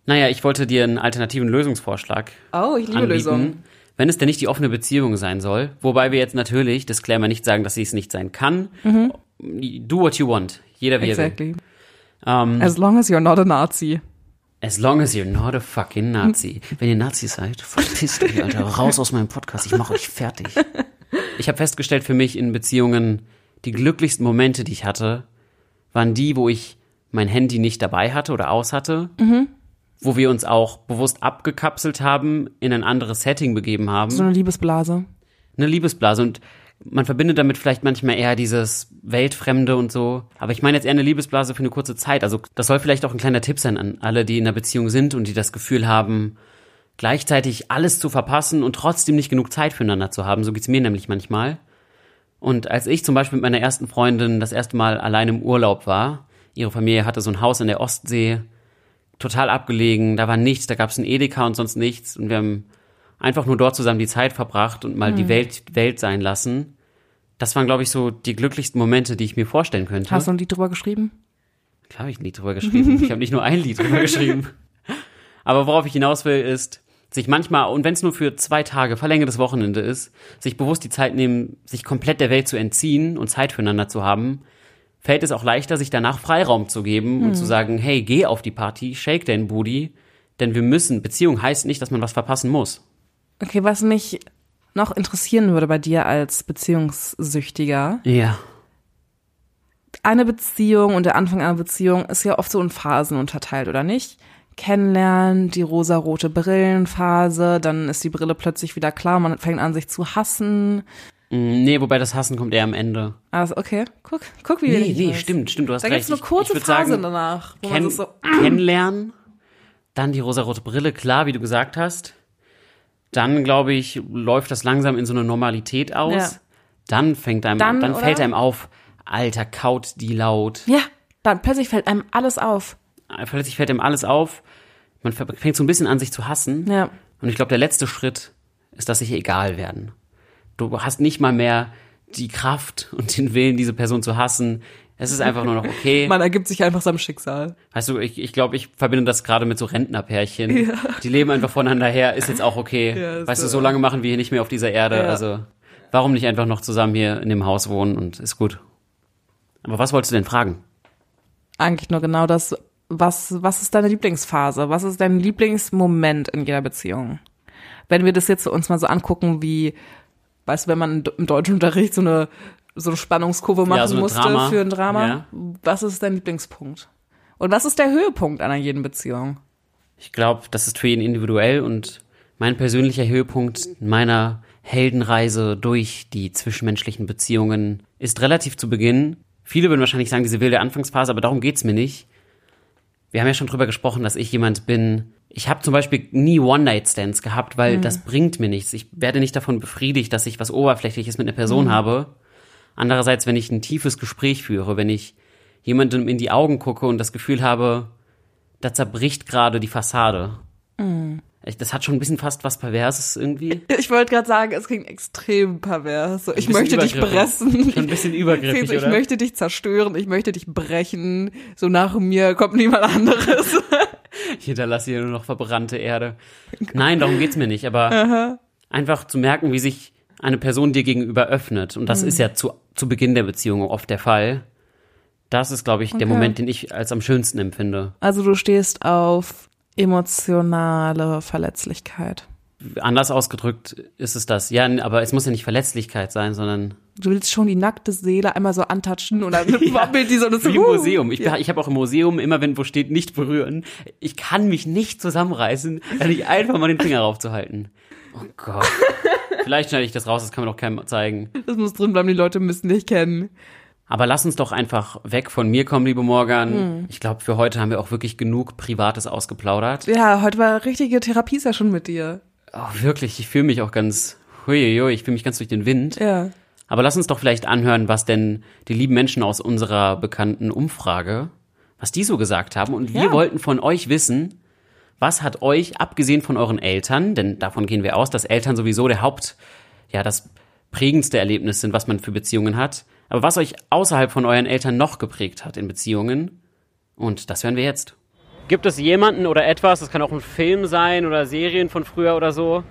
Naja, ich wollte dir einen alternativen Lösungsvorschlag Oh, ich liebe anbieten. Lösungen. Wenn es denn nicht die offene Beziehung sein soll, wobei wir jetzt natürlich, Disclaimer, nicht sagen, dass sie es nicht sein kann. Do what you want. Jeder wie er will. Mhm. Exactly. Ähm, As long as you're not a Nazi. As long as you're not a fucking Nazi. Wenn ihr Nazis seid, verpisst euch, Alter. Raus aus meinem Podcast, ich mache euch fertig. Ich habe festgestellt für mich in Beziehungen, die glücklichsten Momente, die ich hatte, waren die, wo ich mein Handy nicht dabei hatte oder aus hatte. Wo wir uns auch bewusst abgekapselt haben, in ein anderes Setting begeben haben So eine Liebesblase. eine Liebesblase und man verbindet damit vielleicht manchmal eher dieses Weltfremde und so. Aber ich meine jetzt eher eine Liebesblase für eine kurze Zeit. Also das soll vielleicht auch ein kleiner Tipp sein an alle, die in einer Beziehung sind und die das Gefühl haben, gleichzeitig alles zu verpassen und trotzdem nicht genug Zeit füreinander zu haben. So geht's mir nämlich manchmal. Und als ich zum Beispiel mit meiner ersten Freundin das erste Mal allein im Urlaub war, ihre Familie hatte so ein Haus an der Ostsee, total abgelegen, da war nichts, da gab's ein Edeka und sonst nichts. Und wir haben einfach nur dort zusammen die Zeit verbracht und mal Mhm. die Welt Welt sein lassen. Das waren, glaube ich, so die glücklichsten Momente, die ich mir vorstellen könnte. Hast du ein Lied drüber geschrieben? Klar habe ich ein Lied drüber geschrieben. Ich habe nicht nur ein Lied drüber geschrieben. Aber worauf ich hinaus will, ist, sich manchmal, und wenn es nur für zwei Tage, verlängertes Wochenende ist, sich bewusst die Zeit nehmen, sich komplett der Welt zu entziehen und Zeit füreinander zu haben, fällt es auch leichter, sich danach Freiraum zu geben und zu sagen, hey, geh auf die Party, shake dein Booty, denn wir müssen, Beziehung heißt nicht, dass man was verpassen muss. Okay, was mich noch interessieren würde bei dir als Beziehungssüchtiger. Ja. Eine Beziehung und der Anfang einer Beziehung ist ja oft so in Phasen unterteilt, oder nicht? Kennenlernen, die rosarote Brillenphase, dann ist die Brille plötzlich wieder klar, man fängt an, sich zu hassen. Mm, Nee, wobei das Hassen kommt eher am Ende. Also, okay, guck, guck, wie Nee, ich nee, weiß. stimmt, stimmt, du hast Da recht. gibt's eine Ich- kurze ich würd Phase sagen, danach, wo man Kenn sich so, kennenlernen, dann die rosarote Brille, klar, wie du gesagt hast. Dann, glaube ich, läuft das langsam in so eine Normalität aus. Ja. Dann fängt einem, Dann, dann, fällt einem auf, Alter, kaut die laut. ja, dann plötzlich fällt einem alles auf. Plötzlich fällt einem alles auf. Man fängt so ein bisschen an, sich zu hassen. Ja. Und ich glaube, der letzte Schritt ist, dass sich egal werden. Du hast nicht mal mehr die Kraft und den Willen, diese Person zu hassen. Es ist einfach nur noch okay. Man ergibt sich einfach seinem Schicksal. Weißt du, ich, ich glaube, ich verbinde das gerade mit so Rentnerpärchen. Die leben einfach voneinander her, ist jetzt auch okay. Ja, weißt du, so. so lange machen wir hier nicht mehr auf dieser Erde. Ja. Also, warum nicht einfach noch zusammen hier in dem Haus wohnen und ist gut. Aber was wolltest du denn fragen? Eigentlich nur genau das, was, was ist deine Lieblingsphase? Was ist dein Lieblingsmoment in jeder Beziehung? Wenn wir das jetzt uns mal so angucken, wie, weißt du, wenn man im Deutschunterricht so eine, so eine Spannungskurve machen so eine musste Drama. für ein Drama, Ja. was ist dein Lieblingspunkt? Und was ist der Höhepunkt einer jeden Beziehung? Ich glaube, das ist für jeden individuell und mein persönlicher Höhepunkt meiner Heldenreise durch die zwischenmenschlichen Beziehungen ist relativ zu Beginn. Viele würden wahrscheinlich sagen, diese wilde Anfangsphase, aber darum geht's mir nicht. Wir haben ja schon drüber gesprochen, dass ich jemand bin. Ich habe zum Beispiel nie One-Night-Stands gehabt, weil das bringt mir nichts. Ich werde nicht davon befriedigt, dass ich was Oberflächliches mit einer Person habe. Andererseits, wenn ich ein tiefes Gespräch führe, wenn ich jemandem in die Augen gucke und das Gefühl habe, da zerbricht gerade die Fassade. Ich- Das hat schon ein bisschen fast was Perverses irgendwie. Ich wollte gerade sagen, es klingt extrem pervers. So, ich möchte dich pressen. Schon ein bisschen übergriffig, ich oder? möchte dich zerstören, ich möchte dich brechen. So nach mir kommt niemand anderes. Ich hinterlasse hier nur noch verbrannte Erde. Nein, darum geht's mir nicht, aber einfach zu merken, wie sich eine Person dir gegenüber öffnet. Und das ist ja zu, zu Beginn der Beziehung oft der Fall. Das ist, glaube ich, der Moment, den ich als am schönsten empfinde. Also du stehst auf emotionale Verletzlichkeit. Anders ausgedrückt ist es das. Ja, aber es muss ja nicht Verletzlichkeit sein, sondern Du willst schon die nackte Seele einmal so antatschen dann wabbelt die so so. wie im Museum. Ich, ja. ich habe auch im Museum immer, wenn wo steht, nicht berühren. Ich kann mich nicht zusammenreißen, nicht einfach mal den Finger raufzuhalten. Oh Gott. Vielleicht schneide ich das raus, das kann man doch keinem zeigen. Das muss drin bleiben, die Leute müssen dich kennen. Aber lass uns doch einfach weg von mir kommen, liebe Morgan. Hm. Ich glaube, für heute haben wir auch wirklich genug Privates ausgeplaudert. Ja, heute war richtige Therapiesession mit dir. Oh, wirklich, ich fühle mich auch ganz, huiuiui, ich fühle mich ganz durch den Wind. Ja. Aber lass uns doch vielleicht anhören, was denn die lieben Menschen aus unserer bekannten Umfrage, was die so gesagt haben. Und wir Ja. wollten von euch wissen, was hat euch, abgesehen von euren Eltern, denn davon gehen wir aus, dass Eltern sowieso der Haupt, ja, das prägendste Erlebnis sind, was man für Beziehungen hat. Aber was euch außerhalb von euren Eltern noch geprägt hat in Beziehungen. Und das hören wir jetzt. Gibt es jemanden oder etwas, das kann auch ein Film sein oder Serien von früher oder so,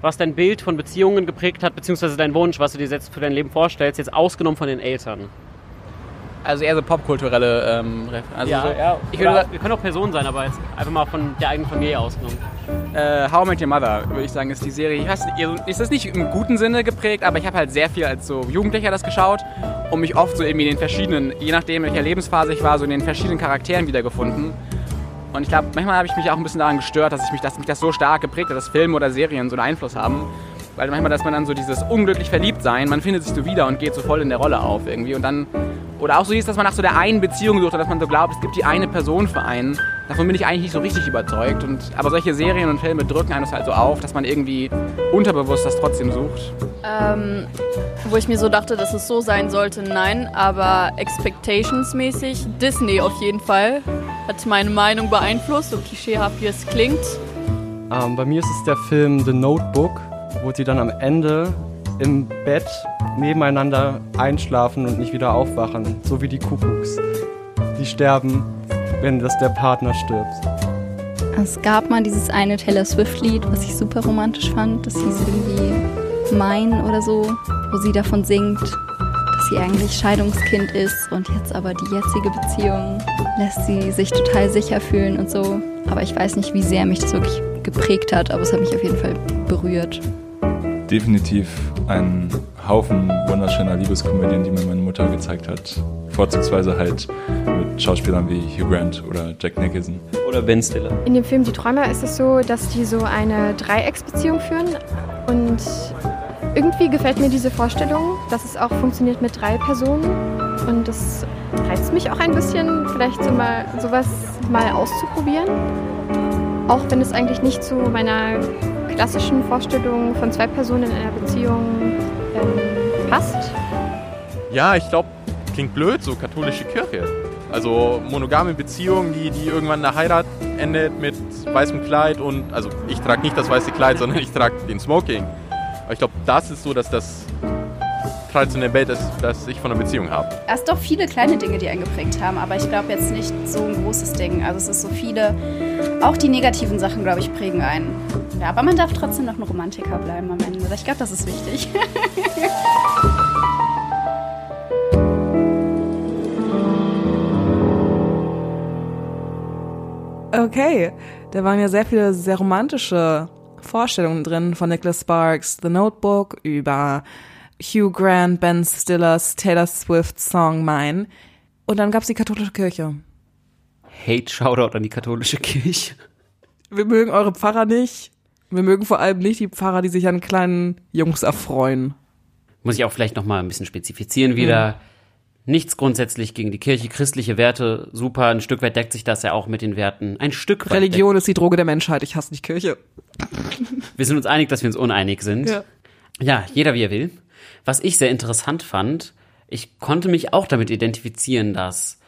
was dein Bild von Beziehungen geprägt hat, beziehungsweise dein Wunsch, was du dir jetzt für dein Leben vorstellst, jetzt ausgenommen von den Eltern? Also eher so popkulturelle ähm, also so, Ich würde Oder, wir können auch Personen sein, aber jetzt einfach mal von der eigenen Familie ausgenommen. äh, How I Met Your Mother, würde ich sagen, ist die Serie. Ich weiß, ist das nicht im guten Sinne geprägt, aber ich habe halt sehr viel als so Jugendlicher das geschaut und mich oft so irgendwie in den verschiedenen, je nachdem in welcher Lebensphase ich war, so in den verschiedenen Charakteren wiedergefunden. Und ich glaube, manchmal habe ich mich auch ein bisschen daran gestört, dass ich mich, dass mich das so stark geprägt hat, dass Filme oder Serien so einen Einfluss haben. Weil manchmal, dass man dann so dieses unglücklich verliebt sein, man findet sich so wieder und geht so voll in der Rolle auf irgendwie. Und dann, oder auch so hieß, dass man nach so der einen Beziehung sucht, oder dass man so glaubt, es gibt die eine Person für einen. Davon bin ich eigentlich nicht so richtig überzeugt. Und, aber solche Serien und Filme drücken einem das halt so auf, dass man irgendwie unterbewusst das trotzdem sucht. Ähm, wo ich mir so dachte, dass es so sein sollte, nein, aber Expectations-mäßig, Disney auf jeden Fall, hat meine Meinung beeinflusst, so klischeehaft wie es klingt. Ähm, bei mir ist es der Film The Notebook, wo sie dann am Ende im Bett nebeneinander einschlafen und nicht wieder aufwachen, so wie die Kuckucks. Die sterben, wenn das der Partner stirbt. Es gab mal dieses eine Taylor Swift-Lied, was ich super romantisch fand. Das hieß irgendwie Mine oder so, wo sie davon singt, dass sie eigentlich Scheidungskind ist und jetzt aber die jetzige Beziehung lässt sie sich total sicher fühlen und so. Aber ich weiß nicht, wie sehr mich das wirklich geprägt hat, aber es hat mich auf jeden Fall berührt. Definitiv ein Haufen wunderschöner Liebeskomödien, die mir meine Mutter gezeigt hat. Vorzugsweise halt mit Schauspielern wie Hugh Grant oder Jack Nicholson. Oder Ben Stiller. In dem Film Die Träumer ist es so, dass die so eine Dreiecksbeziehung führen. Und irgendwie gefällt mir diese Vorstellung, dass es auch funktioniert mit drei Personen. Und das reizt mich auch ein bisschen, vielleicht so mal sowas mal auszuprobieren. Auch wenn es eigentlich nicht zu meiner klassischen Vorstellung von zwei Personen in einer Beziehung ähm, passt. Ja, ich glaube, klingt blöd, so katholische Kirche. Also monogame Beziehung, die, die irgendwann in der Heirat endet mit weißem Kleid und, also ich trage nicht das weiße Kleid, sondern ich trage den Smoking. Aber ich glaube, das ist so, dass das traditionelle Bild ist, das ich von einer Beziehung habe. Erst doch viele kleine Dinge, die einen geprägt haben, aber ich glaube jetzt nicht so ein großes Ding. Also es ist so viele, auch die negativen Sachen, glaube ich, prägen einen. Ja, aber man darf trotzdem noch ein Romantiker bleiben am Ende. Ich glaube, das ist wichtig. Okay, da waren ja sehr viele sehr romantische Vorstellungen drin von Nicholas Sparks, The Notebook, über Hugh Grant, Ben Stillers, Taylor Swift's Song Mine. Und dann gab's die katholische Kirche. Hate Shoutout an die katholische Kirche. Wir mögen eure Pfarrer nicht, Wir mögen vor allem nicht die Pfarrer, die sich an kleinen Jungs erfreuen. Muss ich auch vielleicht noch mal ein bisschen spezifizieren wieder. Nichts grundsätzlich gegen die Kirche, christliche Werte, super. Ein Stück weit deckt sich das ja auch mit den Werten. Ein Stück weit. Religion ist die Droge der Menschheit. Ich hasse nicht Kirche. Wir sind uns einig, dass wir uns uneinig sind. Ja. Ja, jeder wie er will. Was ich sehr interessant fand, ich konnte mich auch damit identifizieren, dass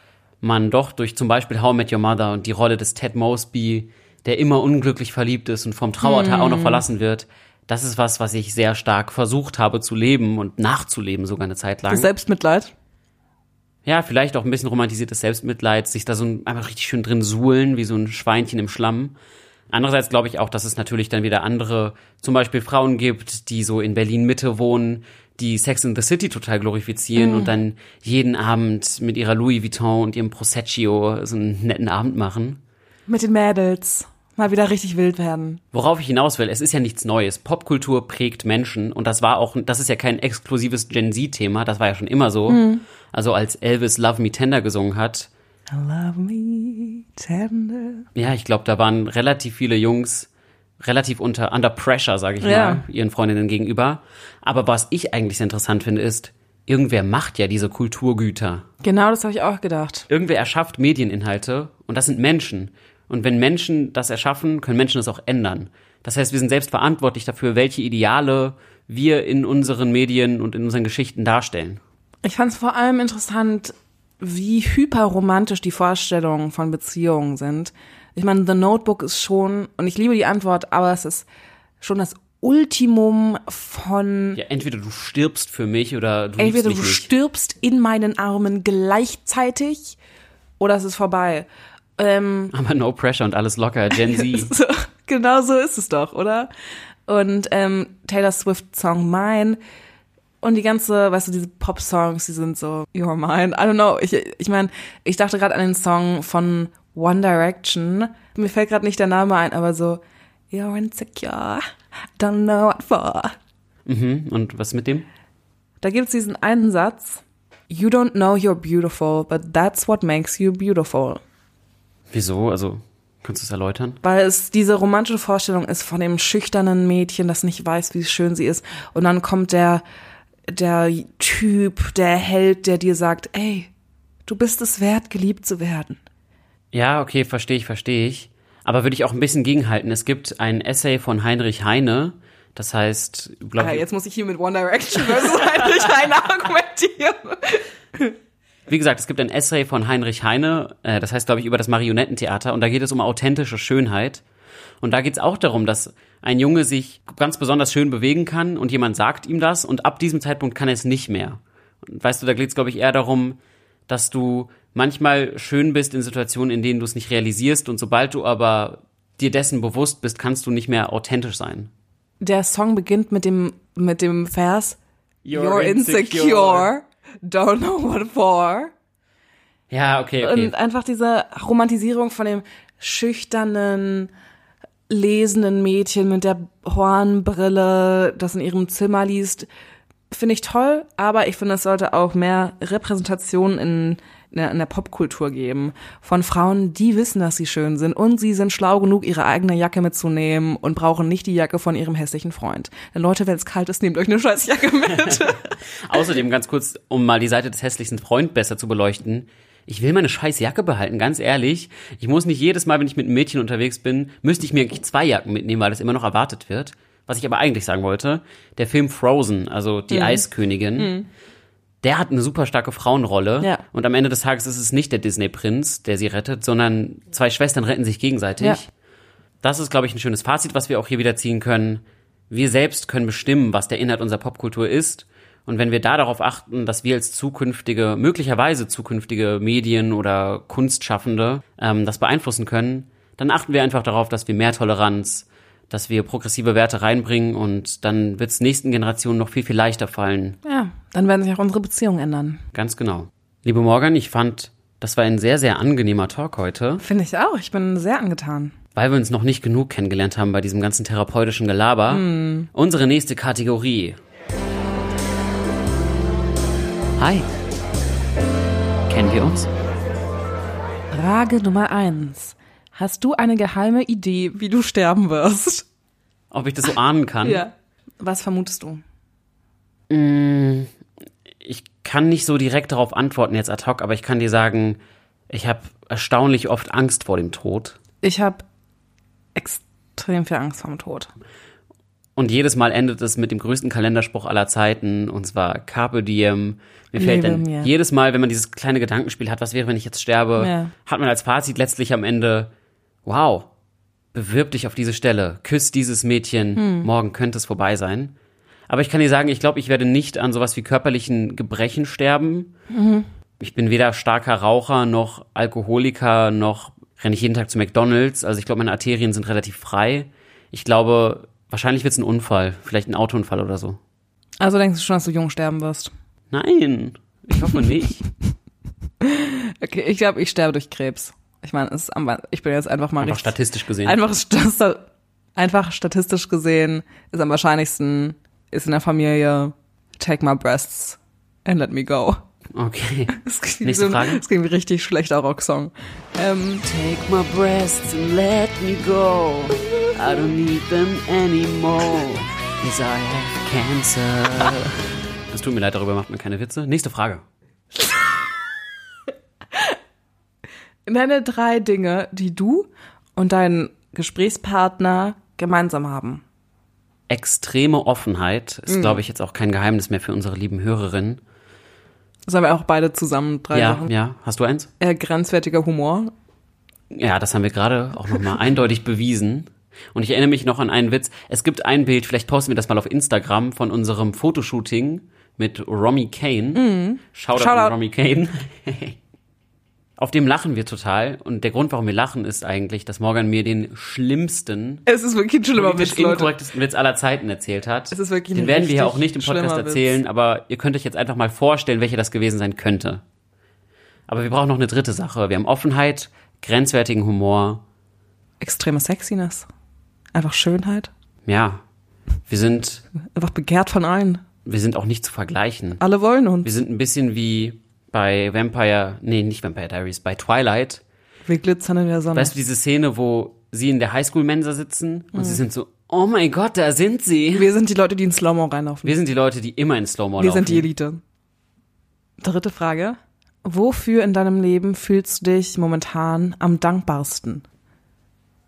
man doch durch zum Beispiel How I Met Your Mother und die Rolle des Ted Mosby, der immer unglücklich verliebt ist und vom Trauerteil auch noch Mm. verlassen wird, das ist was, was ich sehr stark versucht habe zu leben und nachzuleben sogar eine Zeit lang. Das Selbstmitleid. Ja, vielleicht auch ein bisschen romantisiertes Selbstmitleid, sich da so ein, einfach richtig schön drin suhlen, wie so ein Schweinchen im Schlamm. Andererseits glaube ich auch, dass es natürlich dann wieder andere, zum Beispiel Frauen gibt, die so in Berlin Mitte wohnen, die Sex in the City total glorifizieren Mhm. und dann jeden Abend mit ihrer Louis Vuitton und ihrem Prosecco so einen netten Abend machen. Mit den Mädels. Mal wieder richtig wild werden. Worauf ich hinaus will, es ist ja nichts Neues. Popkultur prägt Menschen und das war auch, das ist ja kein exklusives Gen Z-Thema, das war ja schon immer so. Mhm. Also als Elvis Love Me Tender gesungen hat, I love me tender. Ja, ich glaube, da waren relativ viele Jungs relativ unter under pressure, sage ich Ja. mal, ihren Freundinnen gegenüber. Aber was ich eigentlich sehr interessant finde, ist, irgendwer macht ja diese Kulturgüter. Genau, das habe ich auch gedacht. Irgendwer erschafft Medieninhalte und das sind Menschen. Und wenn Menschen das erschaffen, können Menschen das auch ändern. Das heißt, wir sind selbst verantwortlich dafür, welche Ideale wir in unseren Medien und in unseren Geschichten darstellen. Ich fand es vor allem interessant, wie hyperromantisch die Vorstellungen von Beziehungen sind. Ich meine, The Notebook ist schon, und ich liebe die Antwort, aber es ist schon das Ultimum von Ja, entweder du stirbst für mich oder du entweder du nicht. stirbst in meinen Armen gleichzeitig oder es ist vorbei. Ähm, Aber no pressure und alles locker, Gen Z. so, genau so ist es doch, oder? Und ähm, Taylor Swift Song Mine und die ganze, weißt du, diese Pop-Songs, die sind so You're Mine. I don't know. Ich, ich meine, ich dachte gerade an den Song von One Direction. Mir fällt gerade nicht der Name ein, aber so You're insecure, don't know what for. Mhm. Und was mit dem? Da gibt's diesen einen Satz. You don't know you're beautiful, but that's what makes you beautiful. Wieso? Also, kannst du es erläutern? Weil es diese romantische Vorstellung ist von dem schüchternen Mädchen, das nicht weiß, wie schön sie ist. Und dann kommt der, der Typ, der Held, der dir sagt, ey, du bist es wert, geliebt zu werden. Ja, okay, verstehe ich, verstehe ich. Aber würde ich auch ein bisschen gegenhalten. Es gibt ein Essay von Heinrich Heine, das heißt, glaube Ah, jetzt muss ich hier mit One Direction versus Heinrich Heine argumentieren. Wie gesagt, es gibt ein Essay von Heinrich Heine, äh, das heißt, glaube ich, über das Marionettentheater und da geht es um authentische Schönheit. Und da geht es auch darum, dass ein Junge sich ganz besonders schön bewegen kann und jemand sagt ihm das und ab diesem Zeitpunkt kann er es nicht mehr. Und weißt du, da geht es, glaube ich, eher darum, dass du manchmal schön bist in Situationen, in denen du es nicht realisierst und sobald du aber dir dessen bewusst bist, kannst du nicht mehr authentisch sein. Der Song beginnt mit dem, mit dem Vers You're You're insecure, don't know what for. Ja, okay, okay. Und einfach diese Romantisierung von dem schüchternen, lesenden Mädchen mit der Hornbrille, das in ihrem Zimmer liest, finde ich toll, aber ich finde, es sollte auch mehr Repräsentation in, in, der, Popkultur geben von Frauen, die wissen, dass sie schön sind und sie sind schlau genug, ihre eigene Jacke mitzunehmen und brauchen nicht die Jacke von ihrem hässlichen Freund. Denn Leute, wenn es kalt ist, nehmt euch eine scheiß Jacke mit. Außerdem ganz kurz, um mal die Seite des hässlichsten Freund besser zu beleuchten. Ich will meine scheiß Jacke behalten, ganz ehrlich. Ich muss nicht jedes Mal, wenn ich mit einem Mädchen unterwegs bin, müsste ich mir eigentlich zwei Jacken mitnehmen, weil das immer noch erwartet wird. Was ich aber eigentlich sagen wollte, der Film Frozen, also die Mhm. Eiskönigin, Mhm. der hat eine super starke Frauenrolle. Ja. Und am Ende des Tages ist es nicht der Disney-Prinz, der sie rettet, sondern zwei Schwestern retten sich gegenseitig. Ja. Das ist, glaube ich, ein schönes Fazit, was wir auch hier wieder ziehen können. Wir selbst können bestimmen, was der Inhalt unserer Popkultur ist. Und wenn wir da darauf achten, dass wir als zukünftige, möglicherweise zukünftige Medien oder Kunstschaffende ähm, das beeinflussen können, dann achten wir einfach darauf, dass wir mehr Toleranz, dass wir progressive Werte reinbringen und dann wird es nächsten Generationen noch viel, viel leichter fallen, ja, dann werden sich auch unsere Beziehungen ändern. Ganz genau. Liebe Morgan, ich fand, das war ein sehr, sehr angenehmer Talk heute, Finde ich auch. Ich bin sehr angetan. weil wir uns noch nicht genug kennengelernt haben bei diesem ganzen therapeutischen Gelaber. Hm. Unsere nächste Kategorie. Hi. Kennen wir uns? Frage Nummer eins. Hast du eine geheime Idee, wie du sterben wirst? ob ich das so ahnen kann. Ja. Was vermutest du? Mm, Ich kann nicht so direkt darauf antworten jetzt ad hoc, aber ich kann dir sagen, ich habe erstaunlich oft Angst vor dem Tod. Ich habe extrem viel Angst vor dem Tod. Und jedes Mal endet es mit dem größten Kalenderspruch aller Zeiten, und zwar Carpe Diem. Mir fällt Lebe dann mir. jedes Mal, wenn man dieses kleine Gedankenspiel hat, was wäre, wenn ich jetzt sterbe, Ja. hat man als Fazit letztlich am Ende, wow, bewirb dich auf diese Stelle, küss dieses Mädchen, Hm. morgen könnte es vorbei sein. Aber ich kann dir sagen, ich glaube, ich werde nicht an sowas wie körperlichen Gebrechen sterben. Mhm. Ich bin weder starker Raucher noch Alkoholiker noch renne ich jeden Tag zu McDonalds. Also ich glaube, meine Arterien sind relativ frei. Ich glaube, wahrscheinlich wird es ein Unfall, vielleicht ein Autounfall oder so. Also denkst du schon, dass du jung sterben wirst? Nein, ich hoffe nicht. Okay, ich glaube, ich sterbe durch Krebs. Ich meine, es ist am, ich bin jetzt einfach mal Einfach richtig- statistisch gesehen. Einfach, einfach statistisch gesehen ist am wahrscheinlichsten, ist in der Familie Take my breasts and let me go. Okay. Das klingt, Nächste so, Frage. das klingt wie richtig schlechter Rocksong. Ähm, Take my breasts and let me go. I don't need them anymore. Cause I have cancer. Es tut mir leid, darüber macht man keine Witze. Nächste Frage. nenne drei Dinge, die du und dein Gesprächspartner gemeinsam haben. Extreme Offenheit ist, Mhm. glaube ich, jetzt auch kein Geheimnis mehr für unsere lieben Hörerinnen. Sollen wir auch beide zusammen drei ja, machen? ja. Hast du eins? Äh, grenzwertiger Humor. Ja, das haben wir gerade auch nochmal eindeutig bewiesen. Und ich erinnere mich noch an einen Witz. Es gibt ein Bild, vielleicht posten wir das mal auf Instagram, von unserem Fotoshooting mit Romy Kane. Mhm. Shoutout, Shoutout. Romy Kane. auf dem lachen wir total. Und der Grund, warum wir lachen, ist eigentlich, dass Morgan mir den schlimmsten, Es ist wirklich ein schlimmer Witz, inkorrektesten Witz aller Zeiten erzählt hat. Es ist wirklich den werden wir ja auch nicht im Podcast schlimmer Witz. erzählen, aber ihr könnt euch jetzt einfach mal vorstellen, welcher das gewesen sein könnte. Aber wir brauchen noch eine dritte Sache. Wir haben Offenheit, grenzwertigen Humor, Extreme Sexiness. Einfach Schönheit. Ja, wir sind, Einfach begehrt von allen. wir sind auch nicht zu vergleichen. Alle wollen uns. Wir sind ein bisschen wie bei Vampire, nee, nicht Vampire Diaries, bei Twilight. Wir glitzern in der Sonne. Weißt du, diese Szene, wo sie in der Highschool-Mensa sitzen und Mhm. sie sind so, oh mein Gott, da sind sie. Wir sind die Leute, die in Slow-Mo reinlaufen. Wir sind die Leute, die immer in Slow-Mo Wir laufen. sind die Elite. Dritte Frage. Wofür in deinem Leben fühlst du dich momentan am dankbarsten?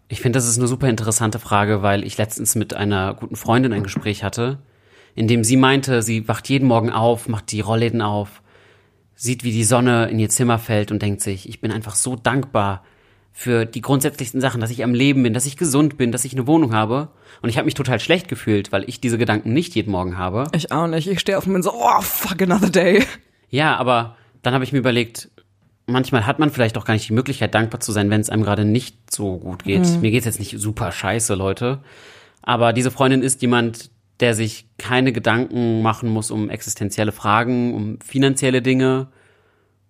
Ich finde, das ist eine super interessante Frage, weil ich letztens mit einer guten Freundin ein Gespräch hatte, in dem sie meinte, sie wacht jeden Morgen auf, macht die Rollläden auf, sieht, wie die Sonne in ihr Zimmer fällt und denkt sich, ich bin einfach so dankbar für die grundsätzlichsten Sachen, dass ich am Leben bin, dass ich gesund bin, dass ich eine Wohnung habe. Und ich habe mich total schlecht gefühlt, weil ich diese Gedanken nicht jeden Morgen habe. Ich auch nicht. Ich stehe auf und bin so, oh, fuck another day. Ja, aber dann habe ich mir überlegt, manchmal hat man vielleicht auch gar nicht die Möglichkeit, dankbar zu sein, wenn es einem gerade nicht so gut geht. Mhm. Mir geht's jetzt nicht super scheiße, Leute. Aber diese Freundin ist jemand, der sich keine Gedanken machen muss um existenzielle Fragen, um finanzielle Dinge.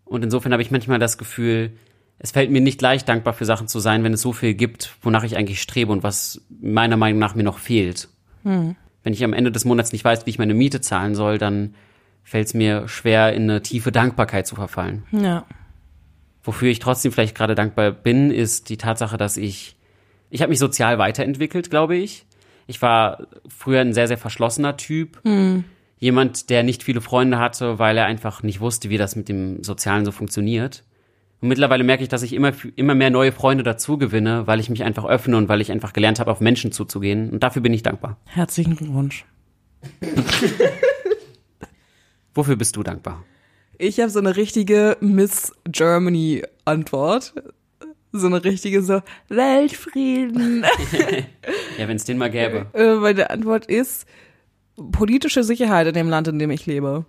Und insofern habe ich manchmal das Gefühl, es fällt mir nicht leicht, dankbar für Sachen zu sein, wenn es so viel gibt, wonach ich eigentlich strebe und was meiner Meinung nach mir noch fehlt. Hm. Wenn ich am Ende des Monats nicht weiß, wie ich meine Miete zahlen soll, dann fällt es mir schwer, in eine tiefe Dankbarkeit zu verfallen. Ja. Wofür ich trotzdem vielleicht gerade dankbar bin, ist die Tatsache, dass ich, ich habe mich sozial weiterentwickelt, glaube ich. Ich war früher ein sehr, sehr verschlossener Typ. Hm. Jemand, der nicht viele Freunde hatte, weil er einfach nicht wusste, wie das mit dem Sozialen so funktioniert. Und mittlerweile merke ich, dass ich immer, immer mehr neue Freunde dazu gewinne, weil ich mich einfach öffne und weil ich einfach gelernt habe, auf Menschen zuzugehen. Und dafür bin ich dankbar. Herzlichen Glückwunsch. Wofür bist du dankbar? Ich habe so eine richtige Miss Germany Antwort. So eine richtige so Weltfrieden. Ja, wenn es den mal gäbe. äh, meine Antwort ist politische Sicherheit in dem Land, in dem ich lebe.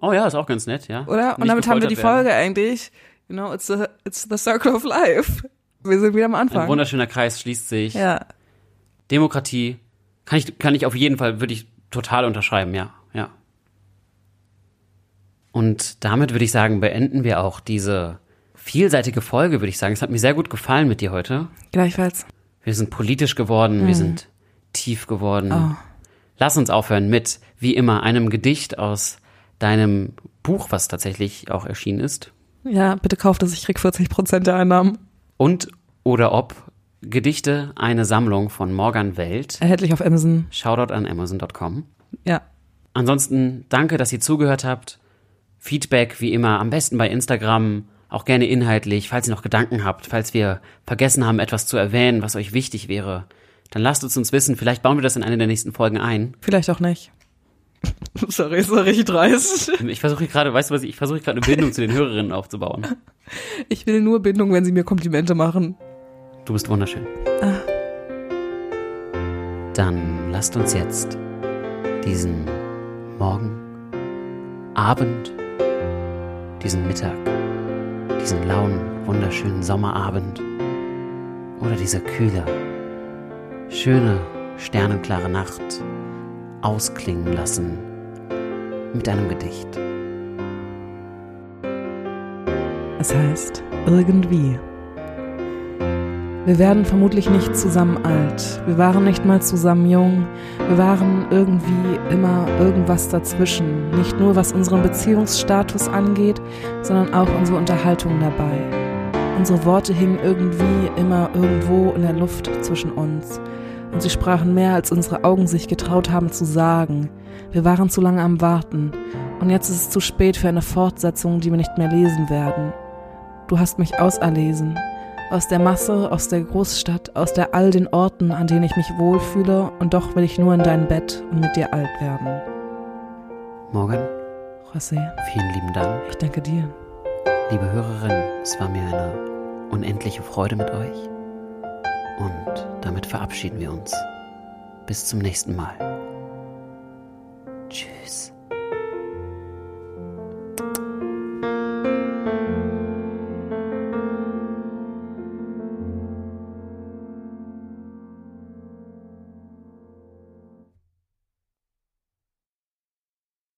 Oh ja, ist auch ganz nett, ja. Oder? Und Nicht damit haben wir die Folge eigentlich. You know, it's the, it's the circle of life. Wir sind wieder am werden. Ein Anfang. wunderschöner Kreis schließt sich. Ja. Demokratie kann ich, kann ich auf jeden Fall, würde ich total unterschreiben, ja, ja. Und damit würde ich sagen, beenden wir auch diese vielseitige Folge, würde ich sagen. Es hat mir sehr gut gefallen mit dir heute. Gleichfalls. Wir sind politisch geworden, Mhm. wir sind tief geworden. Oh. Lass uns aufhören mit, wie immer, einem Gedicht aus deinem Buch, was tatsächlich auch erschienen ist. Ja, bitte kauft es, ich krieg 40 Prozent der Einnahmen. Und oder ob Gedichte, eine Sammlung von Morgan Welt. Erhältlich auf Amazon. Shoutout an Amazon.com. Ja. Ansonsten danke, dass ihr zugehört habt. Feedback wie immer am besten bei Instagram, auch gerne inhaltlich, falls ihr noch Gedanken habt, falls wir vergessen haben, etwas zu erwähnen, was euch wichtig wäre, dann lasst es uns wissen. Vielleicht bauen wir das in eine der nächsten Folgen ein. Vielleicht auch nicht. Sorry, ist doch richtig dreist. Ich versuche gerade, weißt du was, ich versuche gerade eine Bindung zu den Hörerinnen aufzubauen. Ich will nur Bindung, wenn sie mir Komplimente machen. Du bist wunderschön. Ah. Dann lasst uns jetzt diesen Morgen, Abend, diesen Mittag, diesen lauen, wunderschönen Sommerabend oder diese kühle, schöne, sternenklare Nacht ausklingen lassen mit einem Gedicht. Es heißt irgendwie. Wir werden vermutlich nicht zusammen alt. Wir waren nicht mal zusammen jung. Wir waren irgendwie immer irgendwas dazwischen. Nicht nur was unseren Beziehungsstatus angeht, sondern auch unsere Unterhaltung dabei. Unsere Worte hingen irgendwie immer irgendwo in der Luft zwischen uns. Und sie sprachen mehr, als unsere Augen sich getraut haben zu sagen. Wir waren zu lange am Warten. Und jetzt ist es zu spät für eine Fortsetzung, die wir nicht mehr lesen werden. Du hast mich auserlesen. Aus der Masse, aus der Großstadt, aus der all den Orten, an denen ich mich wohlfühle, und doch will ich nur in dein Bett und mit dir alt werden. Morgan, José, vielen lieben Dank. ich danke dir. Liebe Hörerinnen, es war mir eine unendliche Freude mit euch. Und damit verabschieden wir uns. Bis zum nächsten Mal. Tschüss.